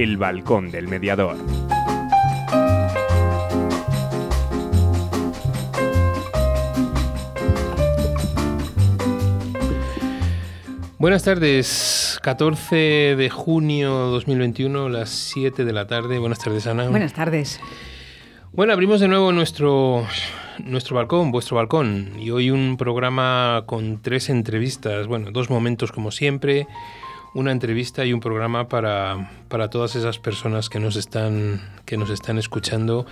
El Balcón del Mediador. Buenas tardes, 14 de junio 2021, las 7 de la tarde. Buenas tardes, Ana. Buenas tardes. Bueno, abrimos de nuevo nuestro, nuestro balcón, vuestro balcón, y hoy un programa con tres entrevistas, bueno, dos momentos como siempre, una entrevista y un programa para, para todas esas personas que nos están, que nos están escuchando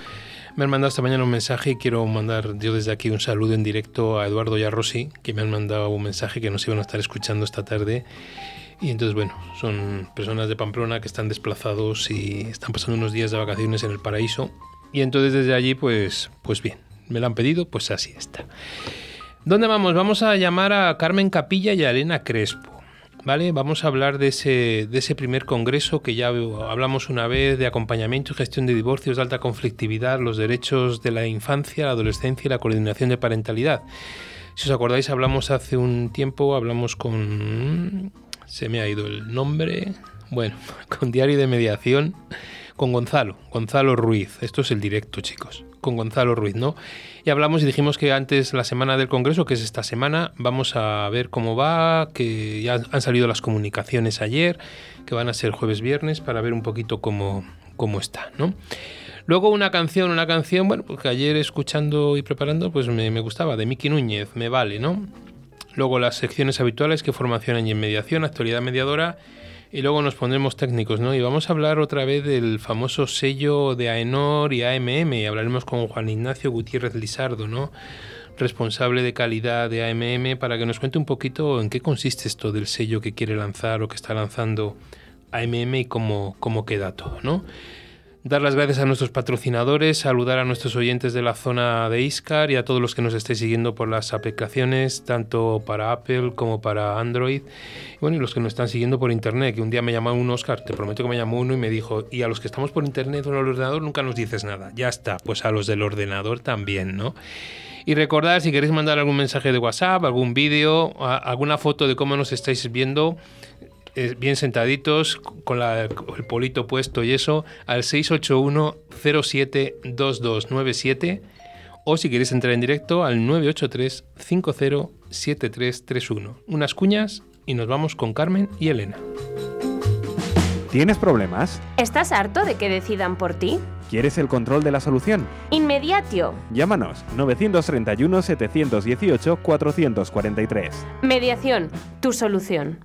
me han mandado esta mañana un mensaje y quiero mandar yo desde aquí un saludo en directo a Eduardo y a Rosy, que me han mandado un mensaje que nos iban a estar escuchando esta tarde. Y entonces, bueno, son personas de Pamplona que están desplazados y están pasando unos días de vacaciones en el paraíso. Y entonces desde allí, pues, pues bien, me lo han pedido, pues así está. ¿Dónde vamos? Vamos a llamar a Carmen Capilla y a Elena Crespo. ¿Vale? Vamos a hablar de ese, de ese primer congreso que ya hablamos una vez de acompañamiento y gestión de divorcios de alta conflictividad, los derechos de la infancia, la adolescencia y la coordinación de parentalidad. Si os acordáis, hablamos hace un tiempo, hablamos con... Se me ha ido el nombre. Bueno, con Diario de Mediación, con Gonzalo, Gonzalo Ruiz. Esto es el directo, chicos con Gonzalo Ruiz, ¿no? Y hablamos y dijimos que antes la semana del Congreso, que es esta semana, vamos a ver cómo va, que ya han salido las comunicaciones ayer, que van a ser jueves, viernes, para ver un poquito cómo, cómo está, ¿no? Luego una canción, una canción, bueno, porque ayer escuchando y preparando, pues me, gustaba, de Miki Núñez, me vale, ¿no? Luego las secciones habituales, que formación y en mediación, actualidad mediadora, y luego nos pondremos técnicos, ¿no? Y vamos a hablar otra vez del famoso sello de AENOR y AMM. Hablaremos con Juan Ignacio Gutiérrez Lizardo, ¿no? Responsable de calidad de AMM, para que nos cuente un poquito en qué consiste esto del sello que quiere lanzar o que está lanzando AMM y cómo, cómo queda todo, ¿no? Dar las gracias a nuestros patrocinadores, saludar a nuestros oyentes de la zona de Iscar y a todos los que nos estéis siguiendo por las aplicaciones, tanto para Apple como para Android. Bueno, y los que nos están siguiendo por internet, que un día me llamó un Oscar, te prometo que me llamó uno y me dijo, y a los que estamos por internet o en el ordenador nunca nos dices nada. Ya está, pues a los del ordenador también, ¿no? Y recordad, si queréis mandar algún mensaje de WhatsApp, algún vídeo, alguna foto de cómo nos estáis viendo, bien sentaditos, con el polito puesto y eso, al 681-072297 o si queréis entrar en directo al 983-507331. Unas cuñas y nos vamos con Carmen y Elena. ¿Tienes problemas? ¿Estás harto de que decidan por ti? ¿Quieres el control de la solución? Inmediatio. Llámanos 931 718 443. Mediación, tu solución.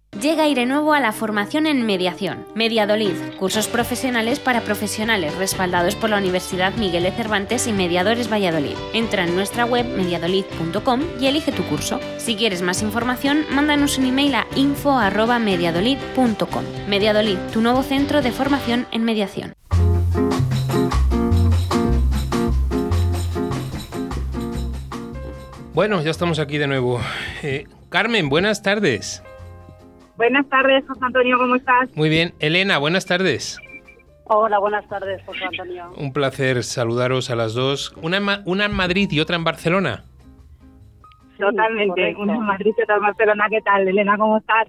Llega nuevo a la formación en mediación. Mediadolid, cursos profesionales para profesionales respaldados por la Universidad Miguel de Cervantes y Mediadores Valladolid. Entra en nuestra web mediadolid.com y elige tu curso. Si quieres más información, mándanos un email a info@mediadolid.com. Mediadolid, tu nuevo centro de formación en mediación. Bueno, ya estamos aquí de nuevo. Eh, Carmen, buenas tardes. Buenas tardes, José Antonio, ¿cómo estás? Muy bien. Elena, buenas tardes. Hola, buenas tardes, José Antonio. Un placer saludaros a las dos. Una en, una en Madrid y otra en Barcelona. Totalmente, una en Madrid y otra en Barcelona. ¿Qué tal, Elena? ¿Cómo estás?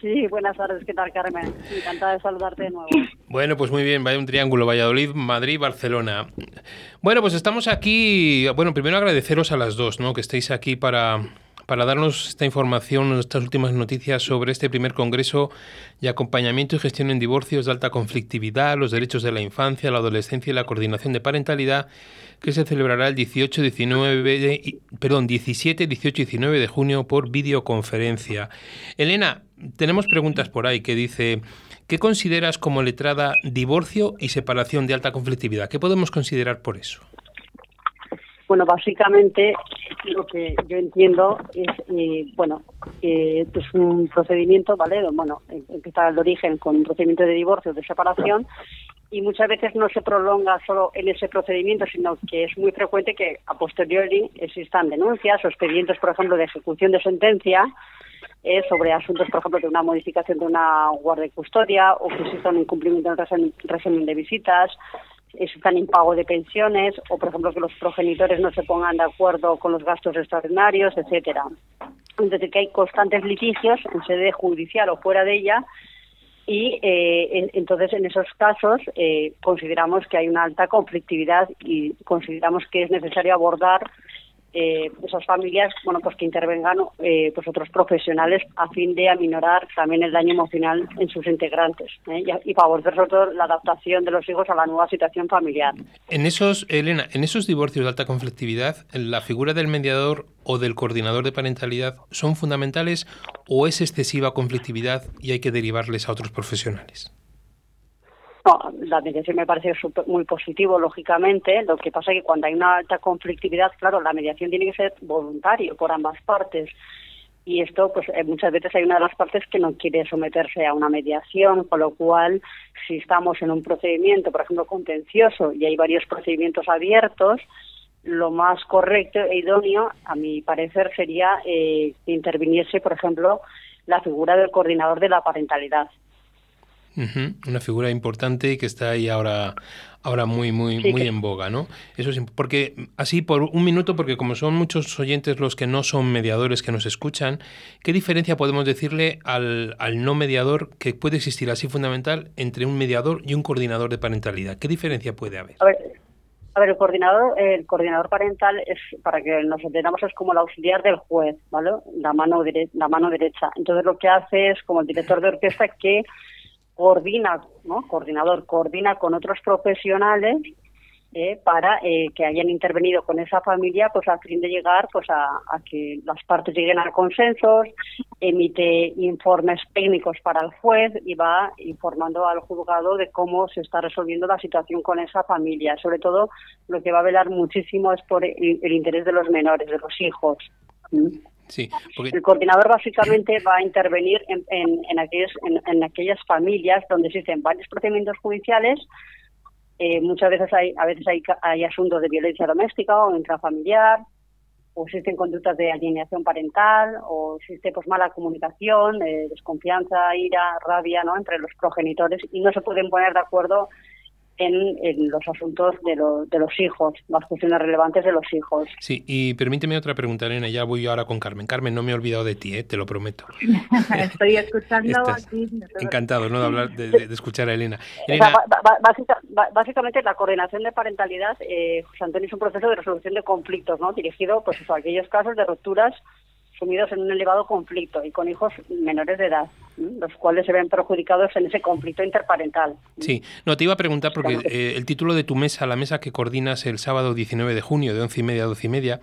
Sí, buenas tardes, ¿qué tal, Carmen? Encantada de saludarte de nuevo. Bueno, pues muy bien, vaya un triángulo, Valladolid, Madrid, Barcelona. Bueno, pues estamos aquí, bueno, primero agradeceros a las dos, ¿no? Que estéis aquí para, para darnos esta información, estas últimas noticias sobre este primer congreso de acompañamiento y gestión en divorcios de alta conflictividad, los derechos de la infancia, la adolescencia y la coordinación de parentalidad, que se celebrará el 18, 19, perdón, 17, 18 y 19 de junio por videoconferencia. Elena, tenemos preguntas por ahí que dice, ¿qué consideras como letrada divorcio y separación de alta conflictividad? ¿Qué podemos considerar por eso? Bueno, básicamente lo que yo entiendo es, eh, bueno, que es un procedimiento, ¿vale? Bueno, empieza el origen con un procedimiento de divorcio o de separación y muchas veces no se prolonga solo en ese procedimiento, sino que es muy frecuente que a posteriori existan denuncias o expedientes, por ejemplo, de ejecución de sentencia eh, sobre asuntos, por ejemplo, de una modificación de una guardia y custodia o que exista un incumplimiento del régimen de visitas existan impago de pensiones o, por ejemplo, que los progenitores no se pongan de acuerdo con los gastos extraordinarios, etcétera. Entonces, que hay constantes litigios en sede judicial o fuera de ella y eh, entonces en esos casos eh, consideramos que hay una alta conflictividad y consideramos que es necesario abordar eh, esas familias, bueno, pues que intervengan eh, pues otros profesionales a fin de aminorar también el daño emocional en sus integrantes ¿eh? y, favorecer sobre todo la adaptación de los hijos a la nueva situación familiar. En esos, Elena, en esos divorcios de alta conflictividad, la figura del mediador o del coordinador de parentalidad son fundamentales o es excesiva conflictividad y hay que derivarles a otros profesionales. No, la mediación me parece muy positivo, lógicamente. Lo que pasa es que cuando hay una alta conflictividad, claro, la mediación tiene que ser voluntario por ambas partes. Y esto, pues eh, muchas veces hay una de las partes que no quiere someterse a una mediación, con lo cual, si estamos en un procedimiento, por ejemplo, contencioso, y hay varios procedimientos abiertos, lo más correcto e idóneo, a mi parecer, sería eh, que interviniese, por ejemplo, la figura del coordinador de la parentalidad. Una figura importante y que está ahí ahora, ahora muy, muy, muy en boga, ¿no? Eso es porque así por un minuto, porque como son muchos oyentes los que no son mediadores que nos escuchan, ¿qué diferencia podemos decirle al, al no mediador que puede existir así fundamental entre un mediador y un coordinador de parentalidad? ¿Qué diferencia puede haber? A ver, a ver, el coordinador, el coordinador parental es, para que nos entendamos, es como el auxiliar del juez, ¿vale? La mano, la mano derecha. Entonces lo que hace es como el director de orquesta que coordina, ¿no? Coordinador, coordina con otros profesionales eh, para eh, que hayan intervenido con esa familia, pues a fin de llegar, pues a, que las partes lleguen a consensos, emite informes técnicos para el juez y va informando al juzgado de cómo se está resolviendo la situación con esa familia. Sobre todo, lo que va a velar muchísimo es por el, interés de los menores, de los hijos. El coordinador básicamente va a intervenir en, aquellos, en, aquellas familias donde existen varios procedimientos judiciales. Eh, muchas veces hay, a veces hay, hay asuntos de violencia doméstica o intrafamiliar, o existen conductas de alienación parental, o existe pues mala comunicación, eh, desconfianza, ira, rabia, ¿no? entre los progenitores y no se pueden poner de acuerdo en, los asuntos de, de, los hijos, las cuestiones relevantes de los hijos. Sí, y permíteme otra pregunta, Elena, ya voy ahora con Carmen. Carmen, no me he olvidado de ti, ¿eh? te lo prometo. Estoy escuchando aquí. Encantado ¿no? de, hablar, de, escuchar a Elena. básicamente la coordinación de parentalidad, eh, José Antonio, es un proceso de resolución de conflictos, ¿no? dirigido pues, a aquellos casos de rupturas sumidos en un elevado conflicto y con hijos menores de edad, los cuales se ven perjudicados en ese conflicto interparental. Sí, no, te iba a preguntar porque eh, el título de tu mesa, la mesa que coordinas el sábado 19 de junio de once y media a doce y media,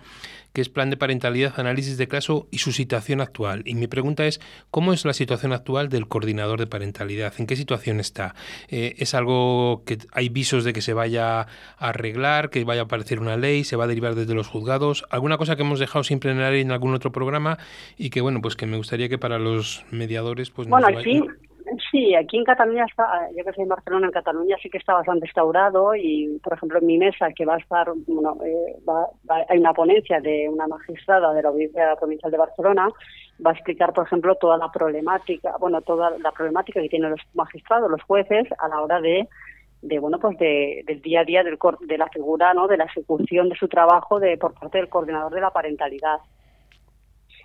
que es Plan de Parentalidad, Análisis de Caso y su situación actual. Y mi pregunta es, ¿cómo es la situación actual del coordinador de parentalidad? ¿En qué situación está? Eh, ¿Es algo que hay visos de que se vaya a arreglar, que vaya a aparecer una ley, se va a derivar desde los juzgados? ¿Alguna cosa que hemos dejado el aire en algún otro programa y que, bueno, pues que me gustaría que para los mediadores... pues Bueno, sí. Sí, aquí en Cataluña está, yo que soy en Barcelona, en Cataluña sí que está bastante instaurado y, por ejemplo, en mi mesa que va a estar, bueno, eh, hay una ponencia de una magistrada de la Audiencia Provincial de Barcelona, va a explicar, por ejemplo, toda la problemática, bueno, toda la problemática que tienen los magistrados, los jueces a la hora de de bueno pues de, del día a día del, de la figura no de la ejecución de su trabajo de por parte del coordinador de la parentalidad.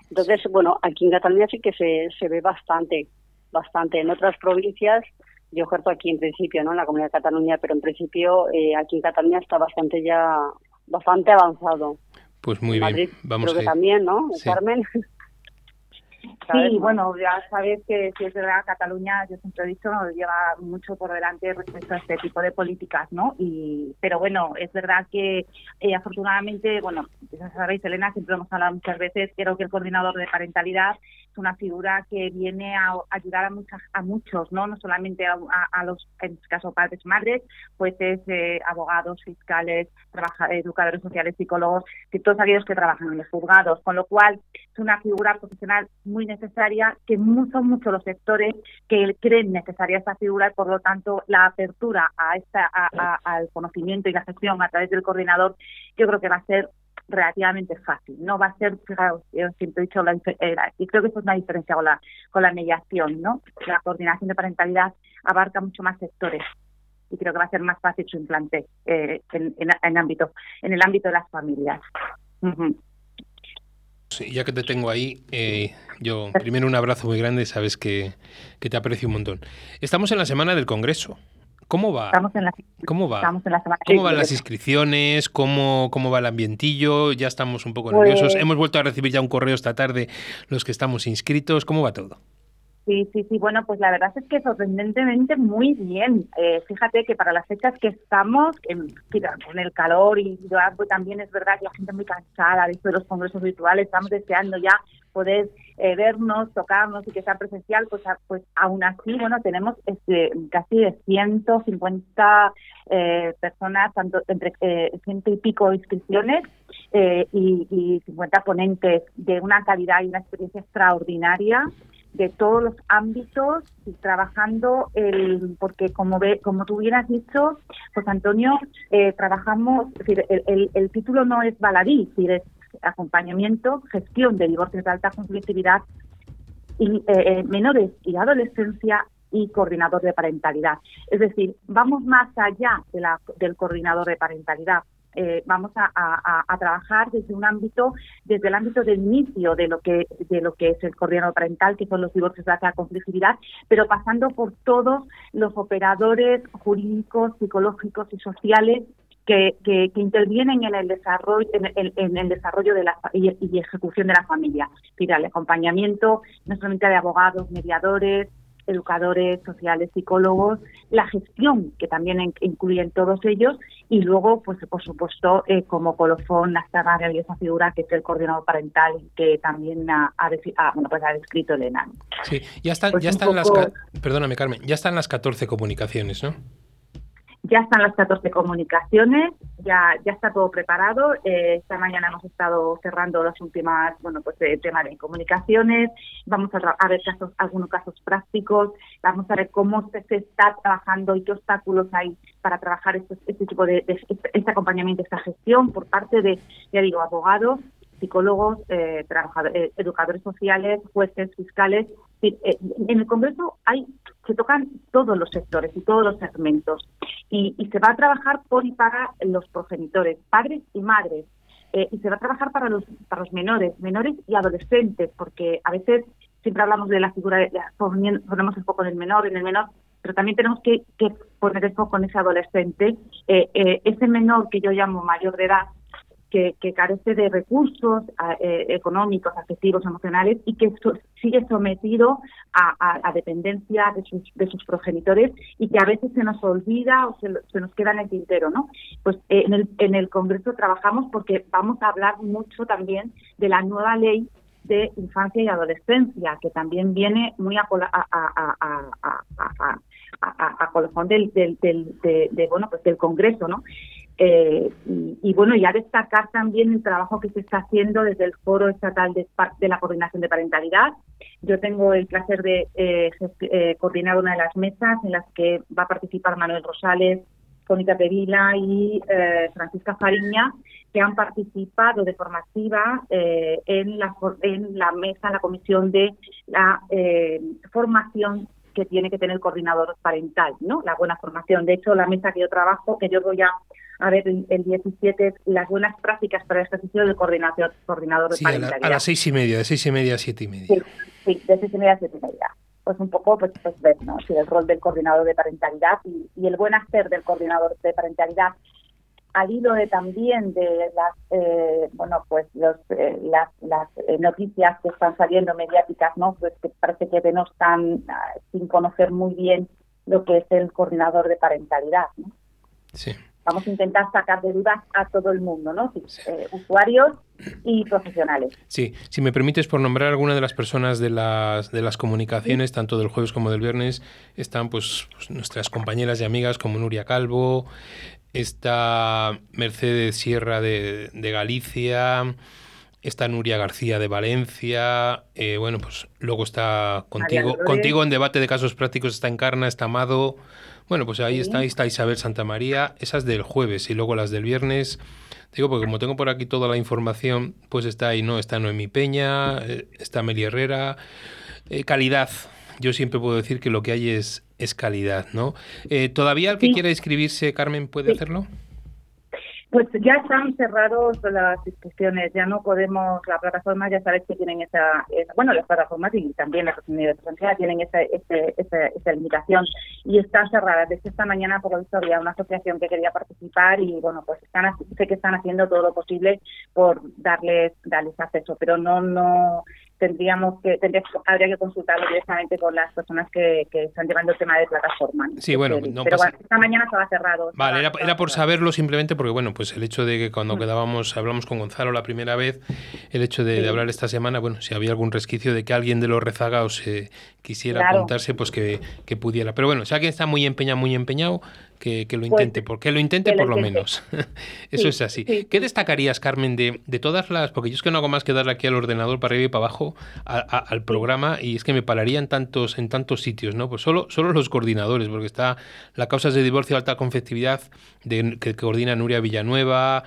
Entonces bueno aquí en Cataluña sí que se, se ve bastante bastante. En otras provincias, yo ejerzo aquí en principio, ¿no? En la Comunidad de Cataluña, pero en principio eh, aquí en Cataluña está bastante ya, bastante avanzado. Pues muy bien, vamos creo que también, ¿no? Carmen. Sí, bueno, ya sabes que si es verdad, Cataluña, yo siempre he dicho, lleva mucho por delante respecto a este tipo de políticas, ¿no? Y, pero bueno, es verdad que eh, afortunadamente, bueno, ya sabéis, Elena, siempre hemos hablado muchas veces, creo que el coordinador de parentalidad es una figura que viene a ayudar a muchas, a muchos, ¿no? No solamente a, los, en este caso, padres, madres, pues es eh, abogados, fiscales, educadores sociales, psicólogos, que todos aquellos que trabajan en los juzgados, con lo cual es una figura profesional muy necesaria, que son muchos los sectores que creen necesaria esta figura y por lo tanto la apertura a esta, al conocimiento y la gestión a través del coordinador, yo creo que va a ser relativamente fácil. No va a ser, fijaos, yo siempre he dicho, la, eh, y creo que eso es una diferencia con la, con la mediación, ¿no? La coordinación de parentalidad abarca mucho más sectores y creo que va a ser más fácil su implante eh, en, en, ámbito, en el ámbito de las familias. Sí, ya que te tengo ahí, eh, yo primero un abrazo muy grande, sabes que, te aprecio un montón. Estamos en la semana del Congreso. ¿Cómo va? Estamos en la, ¿Cómo va? Estamos en la semana ¿Cómo van las inscripciones? ¿Cómo, ¿Cómo va el ambientillo? Ya estamos un poco nerviosos. Pues Hemos vuelto a recibir ya un correo esta tarde los que estamos inscritos. ¿Cómo va todo? Sí, sí, sí. Bueno, pues la verdad es que sorprendentemente muy bien. Eh, fíjate que para las fechas que estamos, con el calor y pues también es verdad que la gente muy cansada de de los congresos virtuales, estamos deseando ya poder eh, vernos, tocarnos y que sea presencial, pues, pues aún así, bueno, tenemos este, casi 150 eh, personas, tanto entre eh, ciento y pico inscripciones y, y 50 ponentes de una calidad y una experiencia extraordinaria de todos los ámbitos y trabajando el porque como ve como tú hubieras dicho pues Antonio eh, trabajamos es decir, el, el, título no es baladí es es acompañamiento gestión de divorcios de alta conflictividad y eh, eh, menores y adolescencia y coordinador de parentalidad. Es decir vamos más allá de la, del coordinador de parentalidad eh, vamos a, trabajar desde un ámbito, desde el ámbito del inicio de lo que de lo que es el coordinador parental, que son los divorcios de alta conflictividad, pero pasando por todos los operadores jurídicos, psicológicos y sociales que, que, intervienen en el desarrollo en, el desarrollo de la y, y, ejecución de la familia, el acompañamiento no solamente de abogados, mediadores, educadores sociales, psicólogos, la gestión, que también incluyen todos ellos, y luego, pues por supuesto, eh, como colofón, la esa figura que es el coordinador parental, que también ha, bueno, pues ha descrito Elena. Sí, ya están, pues ya están las... Perdóname, Carmen, ya están las 14 comunicaciones, ¿no? Ya están las 14 comunicaciones, ya ya está todo preparado. Eh, esta mañana hemos estado cerrando las últimas, bueno, pues el tema de comunicaciones. Vamos a, ver casos, algunos casos prácticos. Vamos a ver cómo se, está trabajando y qué obstáculos hay para trabajar este, este tipo de, este acompañamiento, esta gestión por parte de, ya digo, abogados, psicólogos, eh, trabajadores, eh, educadores sociales, jueces, fiscales. En el Congreso hay se tocan todos los sectores y todos los segmentos y, se va a trabajar por y para los progenitores, padres y madres. Eh, y se va a trabajar para los, para los menores, menores y adolescentes, porque a veces siempre hablamos de la figura, de, ponemos el foco en el menor, en el menor, pero también tenemos que, poner el foco en ese adolescente, eh, eh, ese menor que yo llamo mayor de edad, que, carece de recursos eh, económicos, afectivos, emocionales y que sigue sometido a, dependencia de sus, de sus progenitores y que a veces se nos olvida o se, nos queda en el tintero, ¿no? Pues eh, en, el, en el Congreso trabajamos porque vamos a hablar mucho también de la nueva ley de infancia y adolescencia, que también viene muy a, a, a, colofón del, del, del, de, bueno, pues del Congreso, ¿no? Eh, y, bueno, ya destacar también el trabajo que se está haciendo desde el Foro Estatal de, la Coordinación de Parentalidad. Yo tengo el placer de eh, eh, coordinar una de las mesas en las que va a participar Manuel Rosales, Conita Pevila y Francisca Fariña, que han participado de forma activa en, la, en la mesa, en la comisión de la formación que tiene que tener el coordinador parental, ¿no? La buena formación. De hecho, la mesa que yo trabajo, que yo voy a a ver el, 17 las buenas prácticas para el ejercicio del coordinador, coordinador de parentalidad. A, las seis y media, de seis y media a siete y media. Sí, de seis y media a siete y media. Pues un poco, pues, pues ver, ¿no? Si el rol del coordinador de parentalidad y, el buen hacer del coordinador de parentalidad al hilo de también de las eh, bueno pues los, eh, las, las eh, noticias que están saliendo mediáticas no pues que parece que no están ah, sin conocer muy bien lo que es el coordinador de parentalidad ¿no? Sí. vamos a intentar sacar de dudas a todo el mundo no eh, usuarios y profesionales. Sí, si me permites, por nombrar alguna de las personas de las, de las comunicaciones, tanto del jueves como del viernes, están pues, pues, nuestras compañeras y amigas como Nuria Calvo, está Mercedes Sierra de, de Galicia, está Nuria García de Valencia, eh, bueno, pues luego está contigo, contigo en debate de casos prácticos, está Encarna, está Amado, bueno, pues ahí Sí. está, ahí está Isabel Santamaría, esas del jueves y luego las del viernes. Digo, porque como tengo por aquí toda la información, pues está ahí, ¿no? Está Noemi Peña, eh, está Meli Herrera. Eh, calidad. Yo siempre puedo decir que lo que hay es, es calidad, ¿no? Eh, ¿Todavía el que Sí. quiera inscribirse, Carmen, puede Sí. hacerlo? Pues ya están cerrados las inscripciones, ya no podemos, la plataforma ya sabes que tienen esa, esa- bueno, las plataformas y también las comunidades presenciales tienen esa, ese- esa, esa limitación y están cerradas. Desde esta mañana, por lo visto, había una asociación que quería participar y, bueno, pues están, sé que están haciendo todo lo posible por darles, darles acceso, pero no, no, tendríamos que, tendría, habría que consultarlo directamente con las personas que, que están llevando el tema de plataforma. ¿no? Sí, bueno, Pero no pero pasa- bueno, esta mañana estaba cerrado. Vale, era, era por cerrado. saberlo simplemente porque, bueno, pues el hecho de que cuando quedábamos, hablamos con Gonzalo la primera vez, el hecho de, hablar esta semana, bueno, si había algún resquicio de que alguien de los rezagados eh, quisiera Claro. apuntarse, pues que, que pudiera. Pero bueno, si alguien está muy empeñado, muy empeñado, que, que lo Pues, intente, porque lo intente por lo intente. menos. Eso Sí, es así. sí, ¿Qué destacarías, Carmen, de, de todas las, porque yo es que no hago más que darle aquí al ordenador para arriba y para abajo a- a- al programa y es que me pararía en tantos, en tantos sitios, ¿no? Pues solo, solo los coordinadores, porque está la causas de divorcio de alta conflictividad de, que, coordina Nuria Villanueva,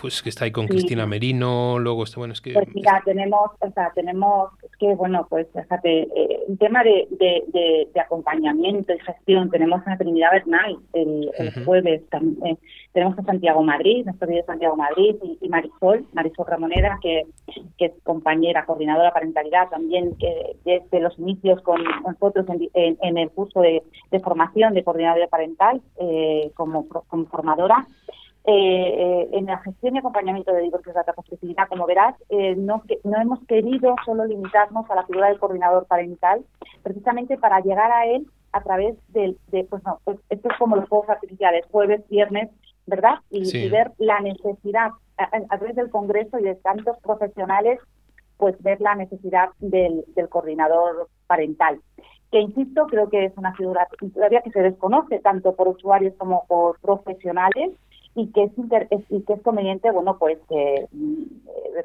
pues que está ahí con Sí. Cristina Merino, luego está, bueno, es que... Pues mira, tenemos, o sea, tenemos, es que bueno, pues fíjate, eh, un tema de, de, de, de acompañamiento y gestión, tenemos a Trinidad Bernal el, jueves, tam- eh, tenemos a Santiago Madrid, nuestro querido Santiago Madrid y, y Marisol, Marisol Ramonera, que, que es compañera, coordinadora de parentalidad, también que desde los inicios con nosotros en, en- en el curso de, formación de coordinadora parental eh, como, como formadora. Eh, en la gestión y acompañamiento de divorcios de alta conflictividad, como verás, eh, no, no hemos querido solo limitarnos a la figura del coordinador parental, precisamente para llegar a él a través del, de, pues no, pues esto es como los juegos artificiales, jueves, viernes, ¿verdad? Y, Sí. y ver la necesidad a través del Congreso y de tantos profesionales, pues ver la necesidad del, del coordinador parental que insisto, creo que es una figura todavía que se desconoce tanto por usuarios como por profesionales y que es, y que es conveniente, bueno, pues eh,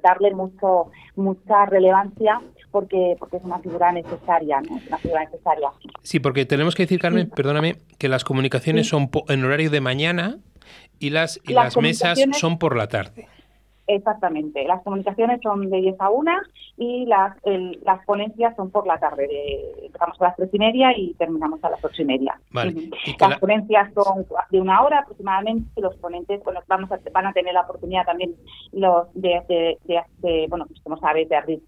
darle mucho mucha relevancia porque porque es una figura necesaria, ¿no? Una figura necesaria. Sí, porque tenemos que decir, Carmen, Sí. perdóname, que las comunicaciones Sí. son po- en horario de mañana y las, y Las las mesas son por la tarde. Exactamente. Las comunicaciones son de 10 a 1 y las el- las ponencias son por la tarde. De, empezamos a las tres y media y terminamos a las ocho y media. Vale. Y Las la- ponencias son de una hora aproximadamente y los ponentes bueno, vamos a, van a tener la oportunidad también los de, de, de- bueno, pues como sabes, de abrir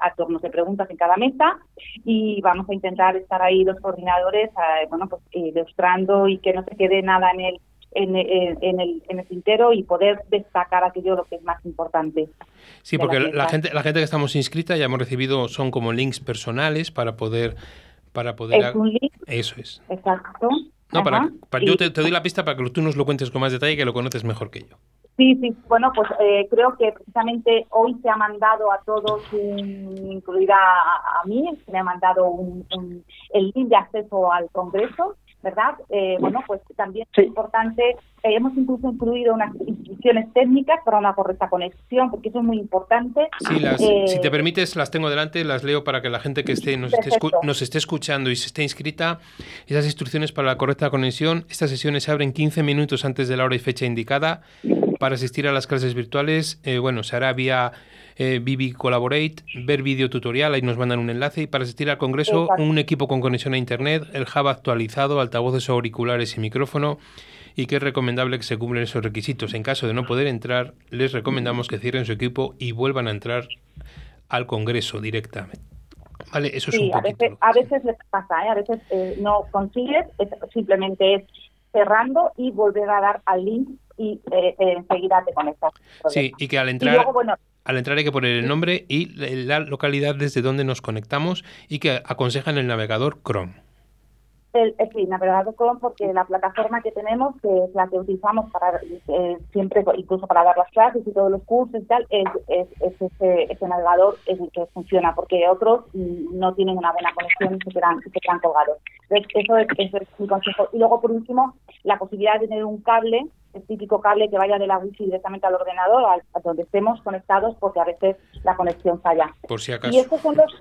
a turnos de preguntas en cada mesa y vamos a intentar estar ahí los coordinadores, eh, bueno, pues ilustrando y que no se quede nada en el en, en- en el, en el tintero y poder destacar aquello lo que es más importante. Sí, porque la, la gente, la gente que estamos inscrita ya hemos recibido son como links personales para poder para poder Es un link, eso es. exacto. No, para, para- yo te, te doy la pista para que tú nos lo cuentes con más detalle que lo conoces mejor que yo. Sí, sí, bueno, pues eh, creo que precisamente hoy se ha mandado a todos, un- incluida a, a mí, se me ha mandado un, un- el link de acceso al Congreso, ¿verdad? Eh, bueno, pues también es importante, eh, hemos incluso incluido unas instrucciones técnicas para una correcta conexión, porque eso es muy importante. Sí, las, Eh, si te permites, las tengo delante, las leo para que la gente que esté nos, esté, nos esté escuchando y se esté inscrita, esas instrucciones para la correcta conexión. Estas sesiones se abren 15 minutos antes de la hora y fecha indicada. Para asistir a las clases virtuales, eh, bueno, se hará vía eh, Vivi Collaborate, ver vídeo tutorial, ahí nos mandan un enlace. Y para asistir al congreso, Exacto. un equipo con conexión a internet, el hub actualizado, altavoces auriculares y micrófono. Y que es recomendable que se cumplan esos requisitos. En caso de no poder entrar, les recomendamos que cierren su equipo y vuelvan a entrar al congreso directamente. Vale, eso es Sí, un a poquito. veces, a veces les pasa, ¿eh? a veces eh, no consigues, es- simplemente es cerrando y volver a dar al link y eh, eh, enseguida te conectas. Sí, y que al entrar, al entrar hay que poner el nombre y la localidad desde donde nos conectamos y que aconsejan el navegador Chrome. El, el navegador Chrome porque la plataforma que tenemos, que es la que utilizamos para eh, siempre, incluso para dar las clases y todos los cursos y tal, es, es, ese, ese, navegador es el que funciona, porque otros no tienen una buena conexión y se quedan, se quedan colgados. eso es, eso es mi consejo. Y luego, por último, la posibilidad de tener un cable el típico cable que vaya de la wifi directamente al ordenador, a, donde estemos conectados, porque a veces la conexión falla. Por si acaso. Y estos son los,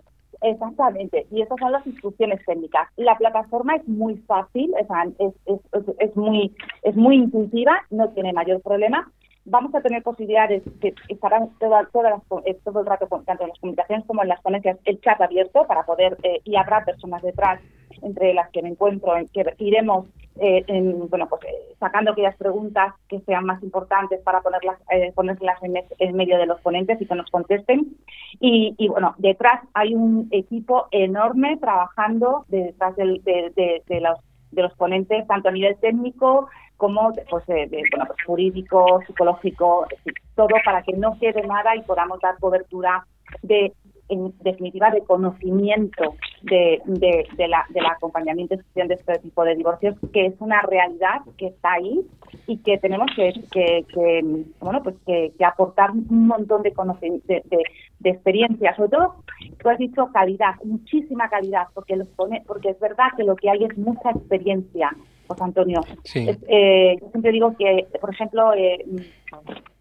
Exactamente, y esas son las instrucciones técnicas. La plataforma es muy fácil, es, es, es, muy, es muy intuitiva, no tiene mayor problema. Vamos a tener posibilidades que estarán todas las, eh, todo el rato, tanto en las comunicaciones como en las ponencias, el chat abierto para poder, eh, y habrá personas detrás entre las que me encuentro, en que iremos eh, en, bueno, pues, eh, sacando aquellas preguntas que sean más importantes para ponerlas, eh, ponerlas en, medio de los ponentes y que nos contesten. Y, y, bueno, detrás hay un equipo enorme trabajando detrás de, de, los, de los ponentes, tanto a nivel técnico como pues, bueno, pues, jurídico, psicológico, todo para que no quede nada y podamos dar cobertura de en definitiva, de conocimiento de, de, la, del acompañamiento y de este tipo de divorcios, que es una realidad que está ahí y que tenemos que, que, bueno, pues que, aportar un montón de, de, experiencia, sobre todo, tú has dicho calidad, muchísima calidad, porque los pone, porque es verdad que lo que hay es mucha experiencia, José Antonio. Eh, yo siempre digo que, por ejemplo, eh,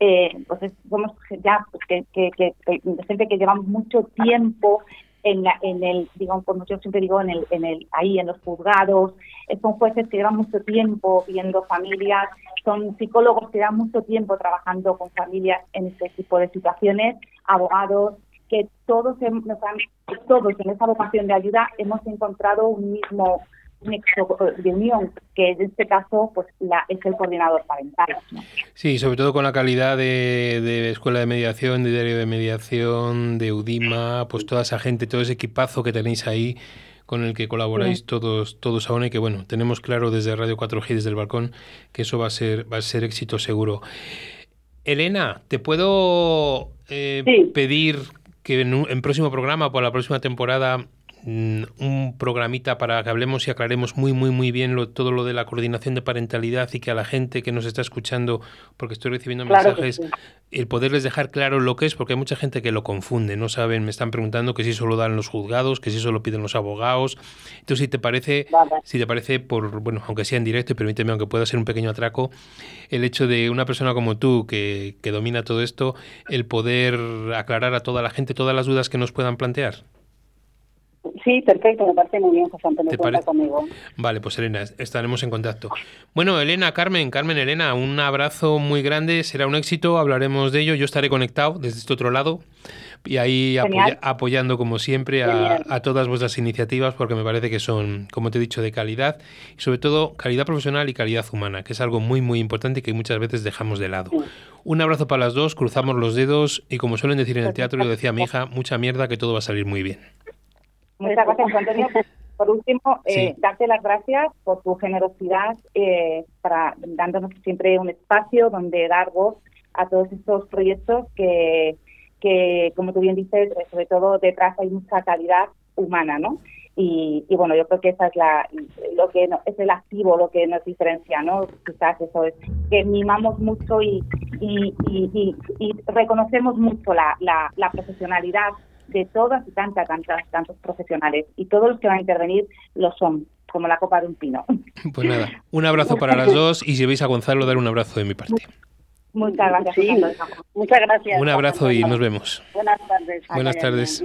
eh, pues somos ya pues, que, que, que, gente que llevamos mucho tiempo en, la, en el, digamos, como yo siempre digo, en el, en el, ahí en los juzgados, son jueces que llevan mucho tiempo viendo familias, son psicólogos que llevan mucho tiempo trabajando con familias en este tipo de situaciones, abogados, que todos, han, todos en esa vocación de ayuda hemos encontrado un mismo nexo de unión, que en este caso pues la, es el coordinador parental. Sí, sobre todo con la calidad de, escuela de mediación, de diario de mediación, de UDIMA, pues toda esa gente, todo ese equipazo que tenéis ahí con el que colaboráis todos todos ahora y que bueno, tenemos claro desde Radio 4G desde el balcón que eso va a ser va a ser éxito seguro. Elena, ¿te puedo eh, pedir que en un en próximo programa, por la próxima temporada, un programita para que hablemos y aclaremos muy, muy, muy bien lo, todo lo de la coordinación de parentalidad y que a la gente que nos está escuchando, porque estoy recibiendo mensajes, el poderles dejar claro lo que es, porque hay mucha gente que lo confunde, no saben, me están preguntando que si solo dan los juzgados, que si solo piden los abogados. Entonces, si te parece, si te parece, por bueno, aunque sea en directo, y permíteme, aunque pueda ser un pequeño atraco, el hecho de una persona como tú que, que domina todo esto, el poder aclarar a toda la gente todas las dudas que nos puedan plantear. Sí, perfecto, me parece muy bien, José Antonio, cuenta conmigo. Vale, pues Elena, estaremos en contacto. Bueno, Elena, Carmen, Carmen, Elena, un abrazo muy grande, será un éxito, hablaremos de ello, yo estaré conectado desde este otro lado y ahí apoyando como siempre a, a, todas vuestras iniciativas porque me parece que son, como te he dicho, de calidad y sobre todo calidad profesional y calidad humana, que es algo muy muy importante y que muchas veces dejamos de lado. Un abrazo para las dos, cruzamos los dedos y como suelen decir en el teatro, lo decía mi hija, mucha mierda que todo va a salir muy bien. Muchas gracias, Antonio. Por último, eh, darte las gracias por tu generosidad, eh, para dándonos siempre un espacio donde dar voz a todos estos proyectos que, que, como tú bien dices, eh, sobre todo detrás hay mucha calidad humana, ¿no? Y, bueno, yo creo que esa es la, lo que es el activo, lo que nos diferencia, ¿no? Quizás eso es que mimamos mucho y, y, y, y reconocemos mucho la, la, la profesionalidad de todas y tantas, tantas, tantos profesionales. Y todos los que van a intervenir lo son, como la copa de un pino. Pues nada, un abrazo para las dos y si veis a Gonzalo, dar un abrazo de mi parte. Muchas gracias. Muchas gracias. Un abrazo y nos vemos. Buenas tardes. Buenas tardes.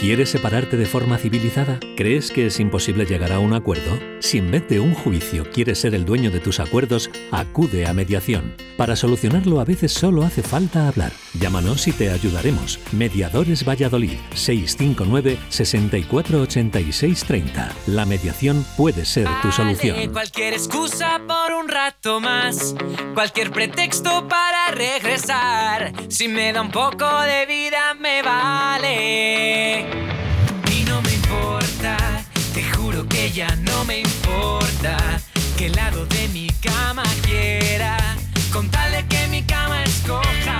¿Quieres separarte de forma civilizada? ¿Crees que es imposible llegar a un acuerdo? Si en vez de un juicio quieres ser el dueño de tus acuerdos, acude a mediación. Para solucionarlo a veces solo hace falta hablar. Llámanos y te ayudaremos. Mediadores Valladolid 659 648630. La mediación puede ser tu solución. Cualquier excusa por un rato más, cualquier pretexto para regresar. Si me da un poco de vida me vale. Que ya no me importa qué lado de mi cama quiera, con tal de que mi cama escoja.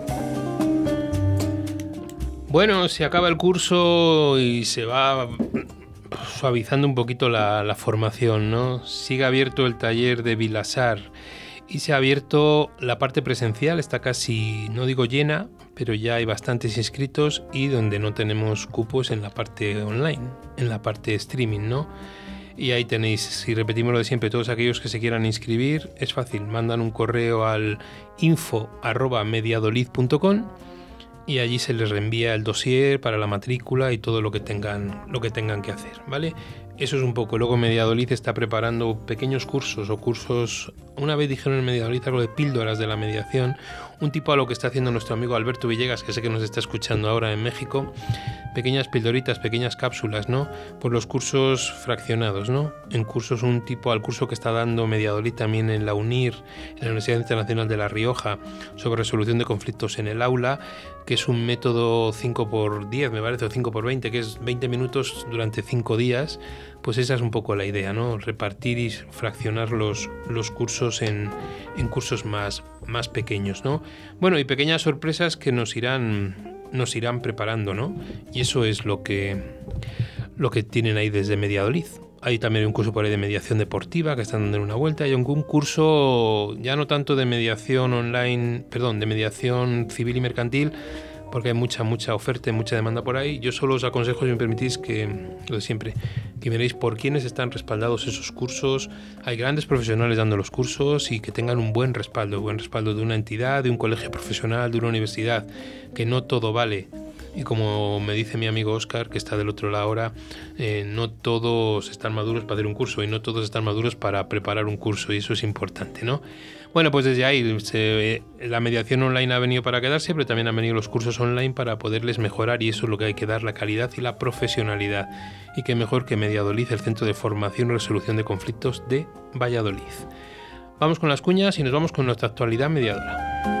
Bueno, se acaba el curso y se va suavizando un poquito la, formación, ¿no? Sigue abierto el taller de Vilasar y se ha abierto la parte presencial, está casi, no digo llena, pero ya hay bastantes inscritos y donde no tenemos cupos en la parte online, en la parte streaming, ¿no? Y ahí tenéis, si repetimos lo de siempre, todos aquellos que se quieran inscribir, es fácil, mandan un correo al info@mediadolid.com y allí se les reenvía el dossier para la matrícula y todo lo que tengan, lo que tengan que hacer, ¿vale? Eso es un poco. Luego Mediadolid está preparando pequeños cursos o cursos. Una vez dijeron en Mediadolid algo de píldoras de la mediación, un tipo a lo que está haciendo nuestro amigo Alberto Villegas, que sé que nos está escuchando ahora en México. Pequeñas pildoritas, pequeñas cápsulas, ¿no? Por los cursos fraccionados, ¿no? En cursos, un tipo al curso que está dando Mediadolid también en la UNIR, en la Universidad Internacional de La Rioja, sobre resolución de conflictos en el aula, que es un método 5x10, me parece, o 5x20, que es 20 minutos durante 5 días pues esa es un poco la idea, ¿no? Repartir y fraccionar los, los cursos en, en, cursos más, más pequeños, ¿no? Bueno, y pequeñas sorpresas que nos irán, nos irán preparando, ¿no? Y eso es lo que, lo que tienen ahí desde Mediadolid. Hay también un curso por ahí de mediación deportiva que están dando una vuelta. Hay un curso ya no tanto de mediación online, perdón, de mediación civil y mercantil, porque hay mucha, mucha oferta y mucha demanda por ahí. Yo solo os aconsejo, si me permitís, que, lo de siempre, que miréis por quiénes están respaldados esos cursos. Hay grandes profesionales dando los cursos y que tengan un buen respaldo, buen respaldo de una entidad, de un colegio profesional, de una universidad, que no todo vale. Y como me dice mi amigo Oscar, que está del otro lado ahora, eh, no todos están maduros para hacer un curso y no todos están maduros para preparar un curso y eso es importante, ¿no? Bueno, pues desde ahí la mediación online ha venido para quedarse, pero también han venido los cursos online para poderles mejorar y eso es lo que hay que dar, la calidad y la profesionalidad. Y que mejor que Mediadolid, el Centro de Formación y Resolución de Conflictos de Valladolid. Vamos con las cuñas y nos vamos con nuestra actualidad mediadora.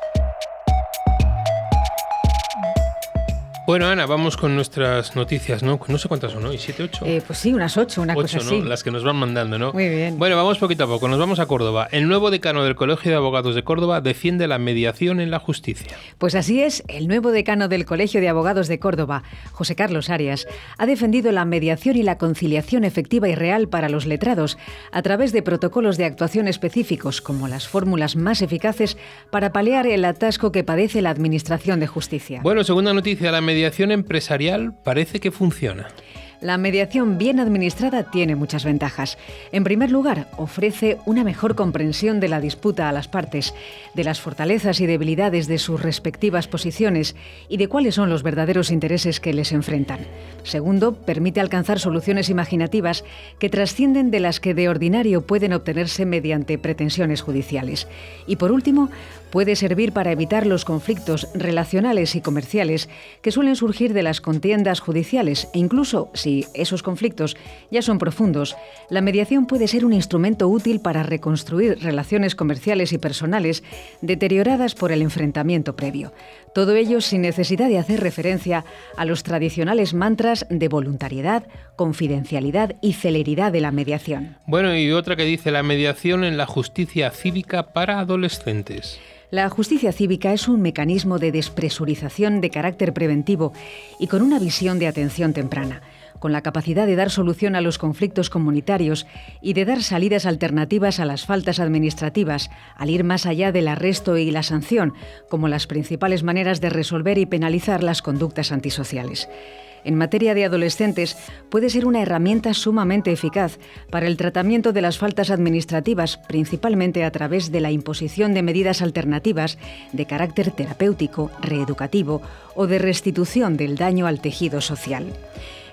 Bueno, Ana, vamos con nuestras noticias, ¿no? No sé cuántas son hoy, ¿siete, ocho? Eh, pues sí, unas ocho, una ocho, cosa ¿no? así. Las que nos van mandando, ¿no? Muy bien. Bueno, vamos poquito a poco, nos vamos a Córdoba. El nuevo decano del Colegio de Abogados de Córdoba defiende la mediación en la justicia. Pues así es, el nuevo decano del Colegio de Abogados de Córdoba, José Carlos Arias, ha defendido la mediación y la conciliación efectiva y real para los letrados a través de protocolos de actuación específicos como las fórmulas más eficaces para paliar el atasco que padece la Administración de Justicia. Bueno, segunda noticia, la mediación empresarial parece que funciona. La mediación bien administrada tiene muchas ventajas. En primer lugar, ofrece una mejor comprensión de la disputa a las partes, de las fortalezas y debilidades de sus respectivas posiciones y de cuáles son los verdaderos intereses que les enfrentan. Segundo, permite alcanzar soluciones imaginativas que trascienden de las que de ordinario pueden obtenerse mediante pretensiones judiciales. Y por último, puede servir para evitar los conflictos relacionales y comerciales que suelen surgir de las contiendas judiciales e incluso si esos conflictos ya son profundos, la mediación puede ser un instrumento útil para reconstruir relaciones comerciales y personales deterioradas por el enfrentamiento previo. Todo ello sin necesidad de hacer referencia a los tradicionales mantras de voluntariedad, confidencialidad y celeridad de la mediación. Bueno, y otra que dice la mediación en la justicia cívica para adolescentes. La justicia cívica es un mecanismo de despresurización de carácter preventivo y con una visión de atención temprana con la capacidad de dar solución a los conflictos comunitarios y de dar salidas alternativas a las faltas administrativas, al ir más allá del arresto y la sanción, como las principales maneras de resolver y penalizar las conductas antisociales. En materia de adolescentes puede ser una herramienta sumamente eficaz para el tratamiento de las faltas administrativas, principalmente a través de la imposición de medidas alternativas de carácter terapéutico, reeducativo o de restitución del daño al tejido social.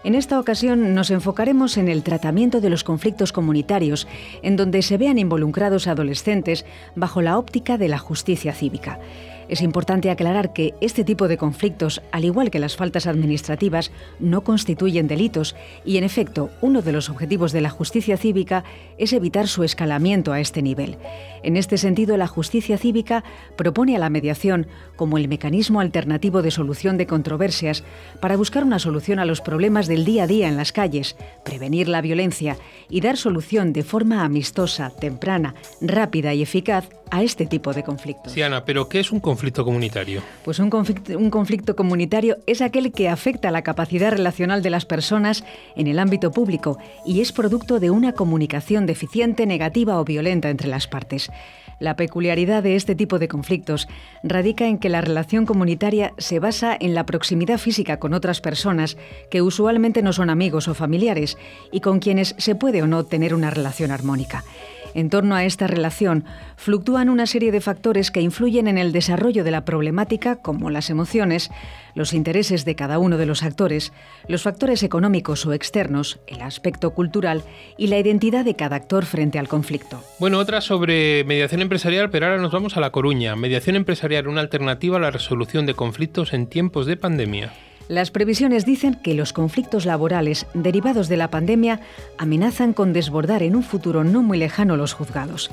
En esta ocasión nos enfocaremos en el tratamiento de los conflictos comunitarios, en donde se vean involucrados adolescentes bajo la óptica de la justicia cívica. Es importante aclarar que este tipo de conflictos, al igual que las faltas administrativas, no constituyen delitos y, en efecto, uno de los objetivos de la justicia cívica es evitar su escalamiento a este nivel. En este sentido, la justicia cívica propone a la mediación como el mecanismo alternativo de solución de controversias para buscar una solución a los problemas del día a día en las calles, prevenir la violencia y dar solución de forma amistosa, temprana, rápida y eficaz a este tipo de conflictos. Sí, Ana, pero ¿qué es un conflicto comunitario? Pues conflicto, un conflicto, comunitario es aquel que afecta la capacidad relacional de las personas en el ámbito público y es producto de una comunicación deficiente, negativa o violenta entre las partes. La peculiaridad de este tipo de conflictos radica en que la relación comunitaria se basa en la proximidad física con otras personas que usualmente no son amigos o familiares y con quienes se puede o no tener una relación armónica. En torno a esta relación fluctúan una serie de factores que influyen en el desarrollo de la problemática, como las emociones, los intereses de cada uno de los actores, los factores económicos o externos, el aspecto cultural y la identidad de cada actor frente al conflicto. Bueno, otra sobre mediación empresarial, pero ahora nos vamos a La Coruña. Mediación empresarial, una alternativa a la resolución de conflictos en tiempos de pandemia. Las previsiones dicen que los conflictos laborales derivados de la pandemia amenazan con desbordar en un futuro no muy lejano los juzgados.